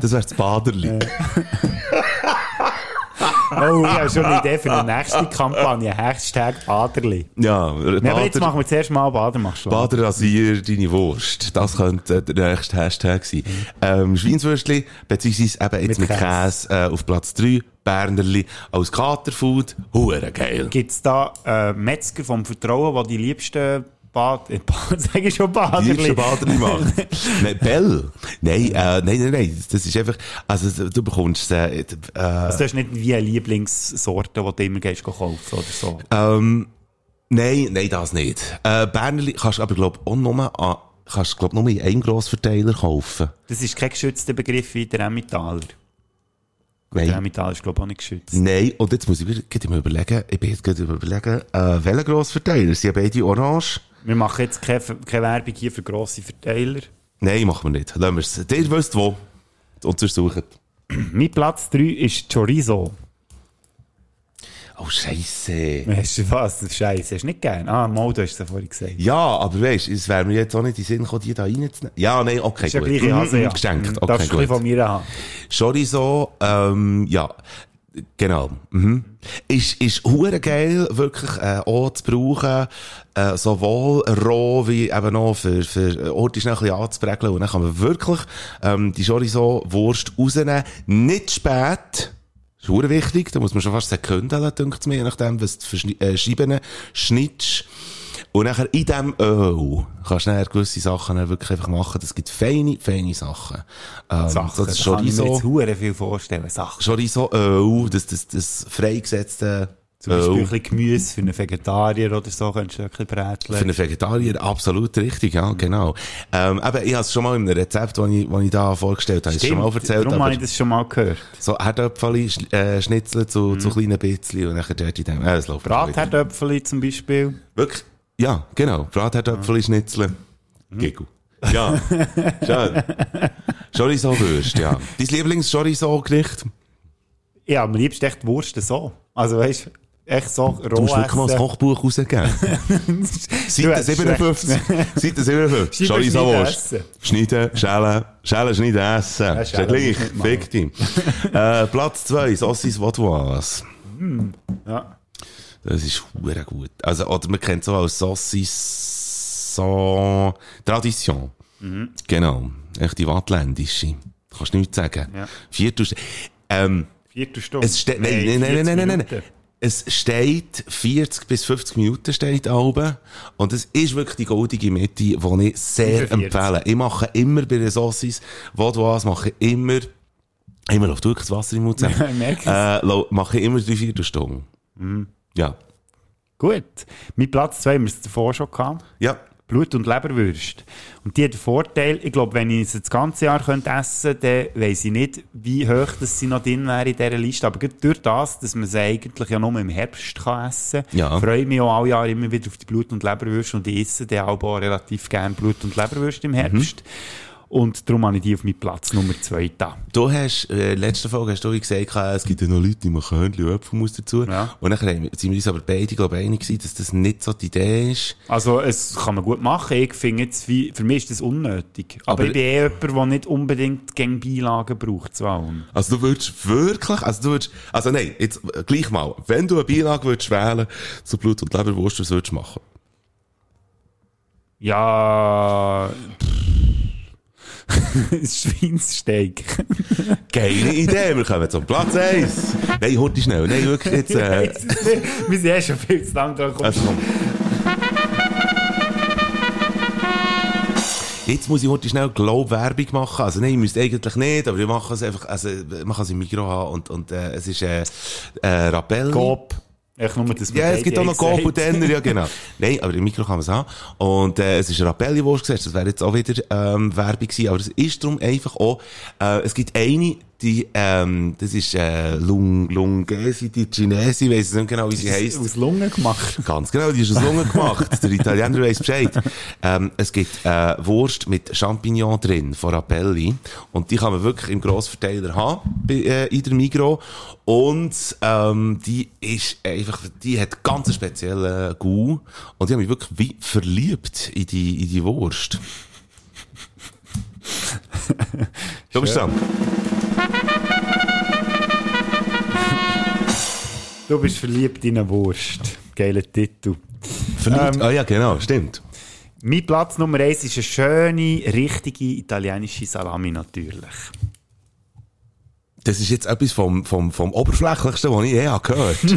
Das wäre das Baderli. Oh, ich habe schon eine Idee für eine nächste Kampagne. Hashtag Baderli. Ja, Ja, aber jetzt Bader, machen wir zuerst mal Bader, machst du. Bader rasier deine Wurst. Das könnte der nächste Hashtag sein. Ähm, Schweinswürstli, beziehungsweise eben jetzt mit, Mit Käse, äh, auf Platz 3. Bernerli als Katerfood. Hure geil. Gibt es da äh, Metzger vom Vertrauen, die die liebsten Bad... Äh, Bad sag ich schon Die liebste Baderli? Baderli macht. nein, Bell. Nein, äh, nein, nein, nein. Das ist einfach, also du bekommst, äh, äh, Also, du hast nicht wie eine Lieblingssorte, die du immer gehst kaufen oder so. Ähm, nein, nein, das nicht. Äh, Bernerli kannst du aber, glaub auch nur an, kannst, glaub, nur in einem Grossverteiler kaufen. Das ist kein geschützter Begriff wie der Emmentaler. Nein. Emmentaler ist, glaube ich, auch nicht geschützt. Nein, und jetzt muss ich mal überlegen, ich bin jetzt gerade überlegen, äh, welcher Grossverteiler? Sind ja beide orange? Wir machen jetzt keine, keine Werbung hier für grosse Verteiler. Nein, machen wir nicht. Lassen wir es. Ihr wisst wo. Und sonst suchen. Mein Platz 3 ist Chorizo. Oh, Scheisse. Hast du was? Scheiße, hast du nicht gern? Ah, mal, du hast es ja vorhin gesagt. Ja, aber weißt du, es wäre mir jetzt auch nicht in den Sinn gekommen, die da reinzunehmen. Ja, nein, okay, Ist ja gut. gleiche Hase, Mhm, ja. Geschenkt, Mhm, okay, Darfst du ein bisschen gut. von mir haben. Chorizo, ähm, ja, genau. Mhm. Ist, ist hure geil, wirklich, äh, auch zu brauchen, äh, sowohl roh wie eben noch für, für Orte schnell ein bisschen anzubregeln. Und dann kann man wirklich, ähm, die Chorizo-Wurst rausnehmen. Nicht spät. Ist hure wichtig. Da muss man schon fast Sekunden, denkt mir, je nachdem, was du äh, Scheiben schnittst. Und nachher in diesem Öl kannst du dann gewisse Sachen dann wirklich einfach machen. Das gibt feine, feine Sachen. Ähm, Sachen, so das da kann ich mir Chorizo. jetzt viel vorstellen. Sachen. Chorizo-Öl, das, das, das freigesetzte Zum Beispiel ein bisschen Gemüse für einen Vegetarier oder so, könntest du ein bisschen bräteln. Für einen Vegetarier absolut richtig, ja, genau. Ähm, eben, ich habe es schon mal in einem Rezept, das ich, das ich da vorgestellt habe, schon mal erzählt, Darum habe ich das schon mal gehört. so Herdöpfel sch äh, schnitzeln zu, zu kleinen bisschen und dann dort in dem, äh, es läuft. Bratherdöpfeli zum Beispiel. Wirklich, ja, genau, Bratherdöpfel schnitzeln. Giggle. Ja, schön. Chorizo-Würst, ja. Dein Lieblings-Chorizo-Gericht? Ja, am liebsten echt Wurst so. Also weißt du, echt so roh Du musst wirklich mal das. Kochbuch rausgeben. Seite hast 57. Seite 57. Schneiden, Chorizo-Wurst. schneiden, Schneiden, schälen, schälen, schneiden, essen. ist ja gleich. Fick dich. äh, Platz 2, Saucis Vaudoise. Ja. Das ist hure gut. Also, oder man kennt so als Saucis so Tradition. Genau. Echt die wattländische. Kannst du nichts sagen. Ja. Viertelstunde. Ähm, Viertelstunde. es nein, nein, nein, nein, 40 nein, nein. Es steht 40 bis 50 Minuten steht oben. Und es ist wirklich die goldige Mitte, die ich sehr 45. empfehle. Ich mache immer bei den Sauces, wo du was, mache immer, immer läuft wirklich das Wasser im Mund zusammen. Ich merke es. äh, mache ich immer drei Viertelstunden. Ja. Gut. Mit Platz 2 haben wir es davor schon gehabt. Ja. Blut- und Leberwürste. Und die hat den Vorteil, ich glaube, wenn ich sie das ganze Jahr könnte essen könnte, dann weiss ich nicht, wie hoch das sie noch drin wäre in dieser Liste. Aber durch das, dass man sie eigentlich ja nur im Herbst kann essen kann, Ja. freue ich mich auch alle Jahre immer wieder auf die Blut- und Leberwürste. Und ich esse dann auch relativ gerne Blut- und Leberwürste im Herbst. Und darum habe ich die auf meinen Platz Nummer 2 da. Du hast, äh, letzte Folge hast du gesagt, äh, es gibt ja noch Leute, die machen Hörnchen und Apfelmus dazu. Ja. Und dann sind wir uns aber beide, glaube ich, einig gewesen, dass das nicht so die Idee ist. Also, es kann man gut machen. Ich finde jetzt, wie, für mich ist das unnötig. Aber, Aber- ich bin eh jemand, der nicht unbedingt gegen Beilagen braucht zu allem. Also du würdest wirklich, also du würdest, also nein, jetzt äh, gleich mal, wenn du eine Beilage würdest wählen zu Blut- und Leberwurst, was würdest du machen? Ja. Schweinssteak. Geile Idee, wir kommen zum Platz 1. Nein, heute schnell, nein, wirklich jetzt, äh, Wir sind eh schon viel zu lang dran. also. Jetzt muss ich heute schnell Glaub-Werbung machen. Also nein, ich müsste eigentlich nicht, aber ich mache es einfach, also man kann es im Mikro haben und, und äh, es ist äh, äh, Rappelli. Coop. Echt nur, dass Ja, es gibt auch noch gesagt Coop und Denner, ja genau. Nein, aber im Mikro kann man es haben. Und äh, es ist eine Rappelli-Wurst gesetzt, das wäre jetzt auch wieder ähm, Werbung gewesen, aber es ist darum einfach auch, äh, es gibt eine, die, ähm, das ist äh, Lung, Lungesi, die Chinesi, ich weiss nicht genau, wie sie heisst. Aus Lungen gemacht. Ganz genau, die ist aus Lungen gemacht. Der Italiener weiss Bescheid. Ähm, es gibt äh, Wurst mit Champignon drin von Rappelli. Und die kann man wirklich im Grossverteiler haben bei, äh, in der Migro. Und ähm, die ist einfach, die hat ganz einen speziellen Gau. Und die haben mich wirklich wie verliebt in die, in die Wurst. du bist Du bist verliebt in eine Wurst. Geiler Titel. Verliebt? Ähm, ah ja, genau, stimmt. Mein Platz Nummer 1 ist eine schöne, richtige italienische Salami natürlich. Das ist jetzt etwas vom, vom, vom Oberflächlichsten, was ich je habe gehört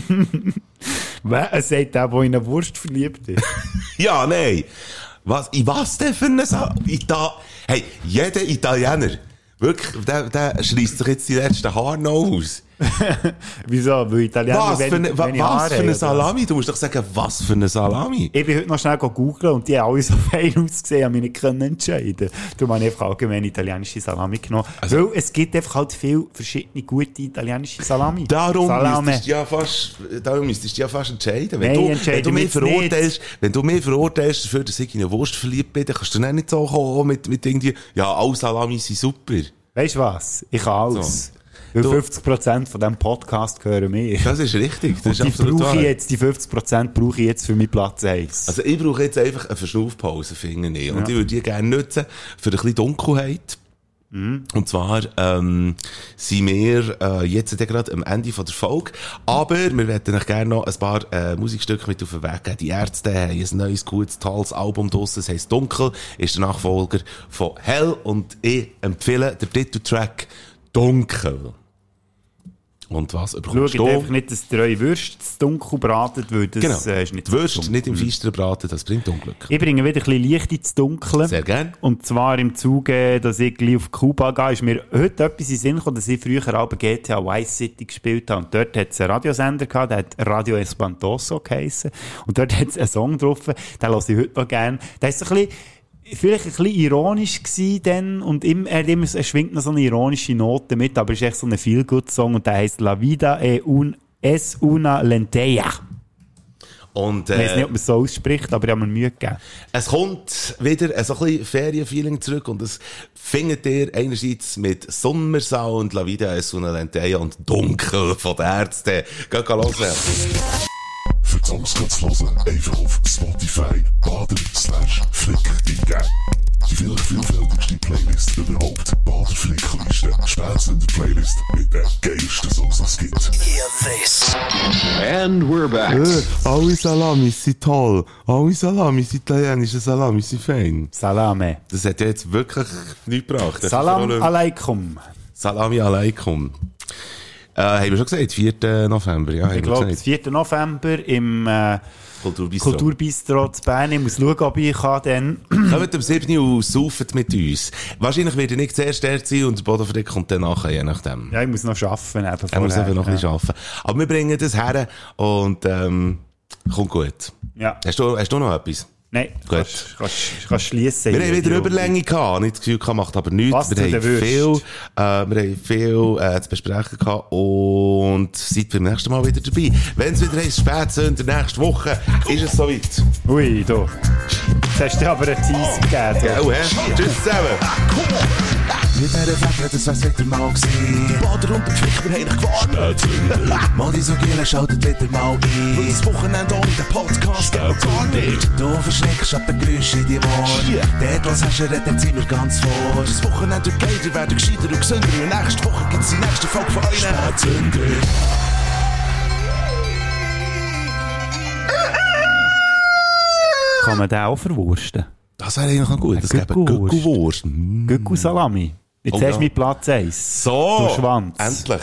Wer sagt der, der in eine Wurst verliebt ist? Ja, nein. Was, in was denn für eine? Ita hey, jeder Italiener, wirklich, der, der schreisst sich jetzt die letzten Haare noch aus. Wieso? Weil Italiener Was für eine, wa- was Haare für eine oder Salami? Du musst doch sagen, was für eine Salami? Ich bin heute noch schnell googeln und die haben alle so fein ausgesehen, habe mich nicht können entscheiden. Darum habe ich einfach allgemein italienische Salami genommen. Also- Weil es gibt einfach halt viele verschiedene gute italienische Salami. Darum Salame. müsstest du ja fast, darum müsstest du ja fast entscheiden. Wenn Nein, du, wenn du mich verurteilst, wenn du mich verurteilst dafür, dass ich in eine Wurst verliebt bin, dann kannst du dann nicht so kommen mit, mit irgendwie, ja, alle Salami sind super. Weißt du was? Ich kann alles. So. Weil Du- 50% von diesem Podcast gehören mir. Das ist richtig. Das ist die brauche ich jetzt, die 50% brauche ich jetzt für meinen Platz 1. Also ich brauche jetzt einfach eine Verschnaufpause, finde ich. Und ich würde die gerne nutzen für ein bisschen Dunkelheit. Und zwar ähm, sind wir äh, jetzt ja gerade am Ende von der Folge. Aber wir werden euch gerne noch ein paar äh, Musikstücke mit auf den Weg geben. Die Ärzte haben ein neues, gutes, tolles Album draussen. Das heisst Dunkel, ist der Nachfolger von Hell. Und ich empfehle den Titeltrack Dunkel. Und was Schaut du? einfach nicht, dass die eure Würste zu dunkel braten, weil das Genau. äh, ist nicht die Würste nicht im Feistern braten, das bringt Unglück. Ich bringe wieder ein bisschen Licht ins Dunkle. Sehr gern. Und zwar im Zuge, dass ich gleich auf Kuba gehe, ist mir heute etwas in Sinn gekommen, dass ich früher auch bei GTA Vice City gespielt habe. Und dort hat es einen Radiosender gehabt, der hat Radio Espantoso geheissen. Und dort hat es einen Song drauf, den höre ich heute noch gerne. Der ist so ein bisschen, vielleicht ein bisschen ironisch gewesen dann, und im, er, immer, er schwingt noch so eine ironische Note mit, aber es ist echt so ein Feel-Good-Song und der heißt La Vida e un, es una lenteja. Und, Ich weiß nicht, äh, ob man es so ausspricht, aber ich habe mir Mühe gegeben. es kommt wieder ein so ein bisschen Ferienfeeling zurück und das findet ihr einerseits mit Sommersound, La Vida es una lenteja und Dunkel von den Ärzten. Geht los. Für die Songs kannst du hören, einfach auf Spotify baden slash eingeben. Die vielleicht vielfältigste Playlist überhaupt. Baderflickliste. Spätzünder Playlist mit den geilsten Songs, die es gibt. And we're back. Äh, alle Salamis sind toll. Alle Salamis, italienische Salamis sind fein. Salame. Das hat ja jetzt wirklich nichts gebracht. Salam Salami alaikum. Salami alaikum. Äh, haben wir schon gesagt, 4. November, ja, Ich glaube, gesagt. 4. November im äh, Kulturbistro. Kulturbistro zu Bern. Ich muss schauen, ob ich kann dann... Kommt am 7. Uhr und sauft mit uns. Wahrscheinlich wird er nicht zuerst dort sein und der Bodenfried kommt dann nachher, je nachdem. ja, ich muss noch arbeiten. Eben Er muss einfach noch ein bisschen ja. arbeiten. Aber wir bringen das her und ähm, kommt gut. Ja. Hast du, hast du noch etwas? Nein, Gut. kannst, kannst, kannst schliessen. Wir haben wieder Überlänge gehabt. Nicht das Gefühl gehabt, macht aber nichts. Was wir, haben würdest. viel, äh, wir haben viel äh, zu besprechen gehabt und seid beim nächsten Mal wieder dabei. Wenn es wieder heisst, Spätsünder, nächste Woche, ist es soweit. Ui, du. Jetzt hast du dir aber einen Tease gegeben. hä? Tschüss zusammen. Mit dieser Fächer, das wär's wieder mal gewesen. Bader und der Flick, wir haben dich gewarnt. Mal die so Gielen, schaltet wieder mal ein. Das Wochenende ohne den Podcast geht gar nicht. Du verschreckst ab den Geräuschen in die Ohren. Dort, was hast du, redet sind wir ganz vor. Das Wochenende wird geil, ihr werdet gescheiter und gesünder. Und nächste Woche gibt's die nächste Folge von euch. Spätzünder. Kann man den auch verwursten? Das wäre eigentlich noch gut. Das gäbe Gückelwurst. Gückelwurst. Mm. Gückel Salami. Jetzt Oh, hast ja. du mit Platz 1. So, Du Schwanz. endlich.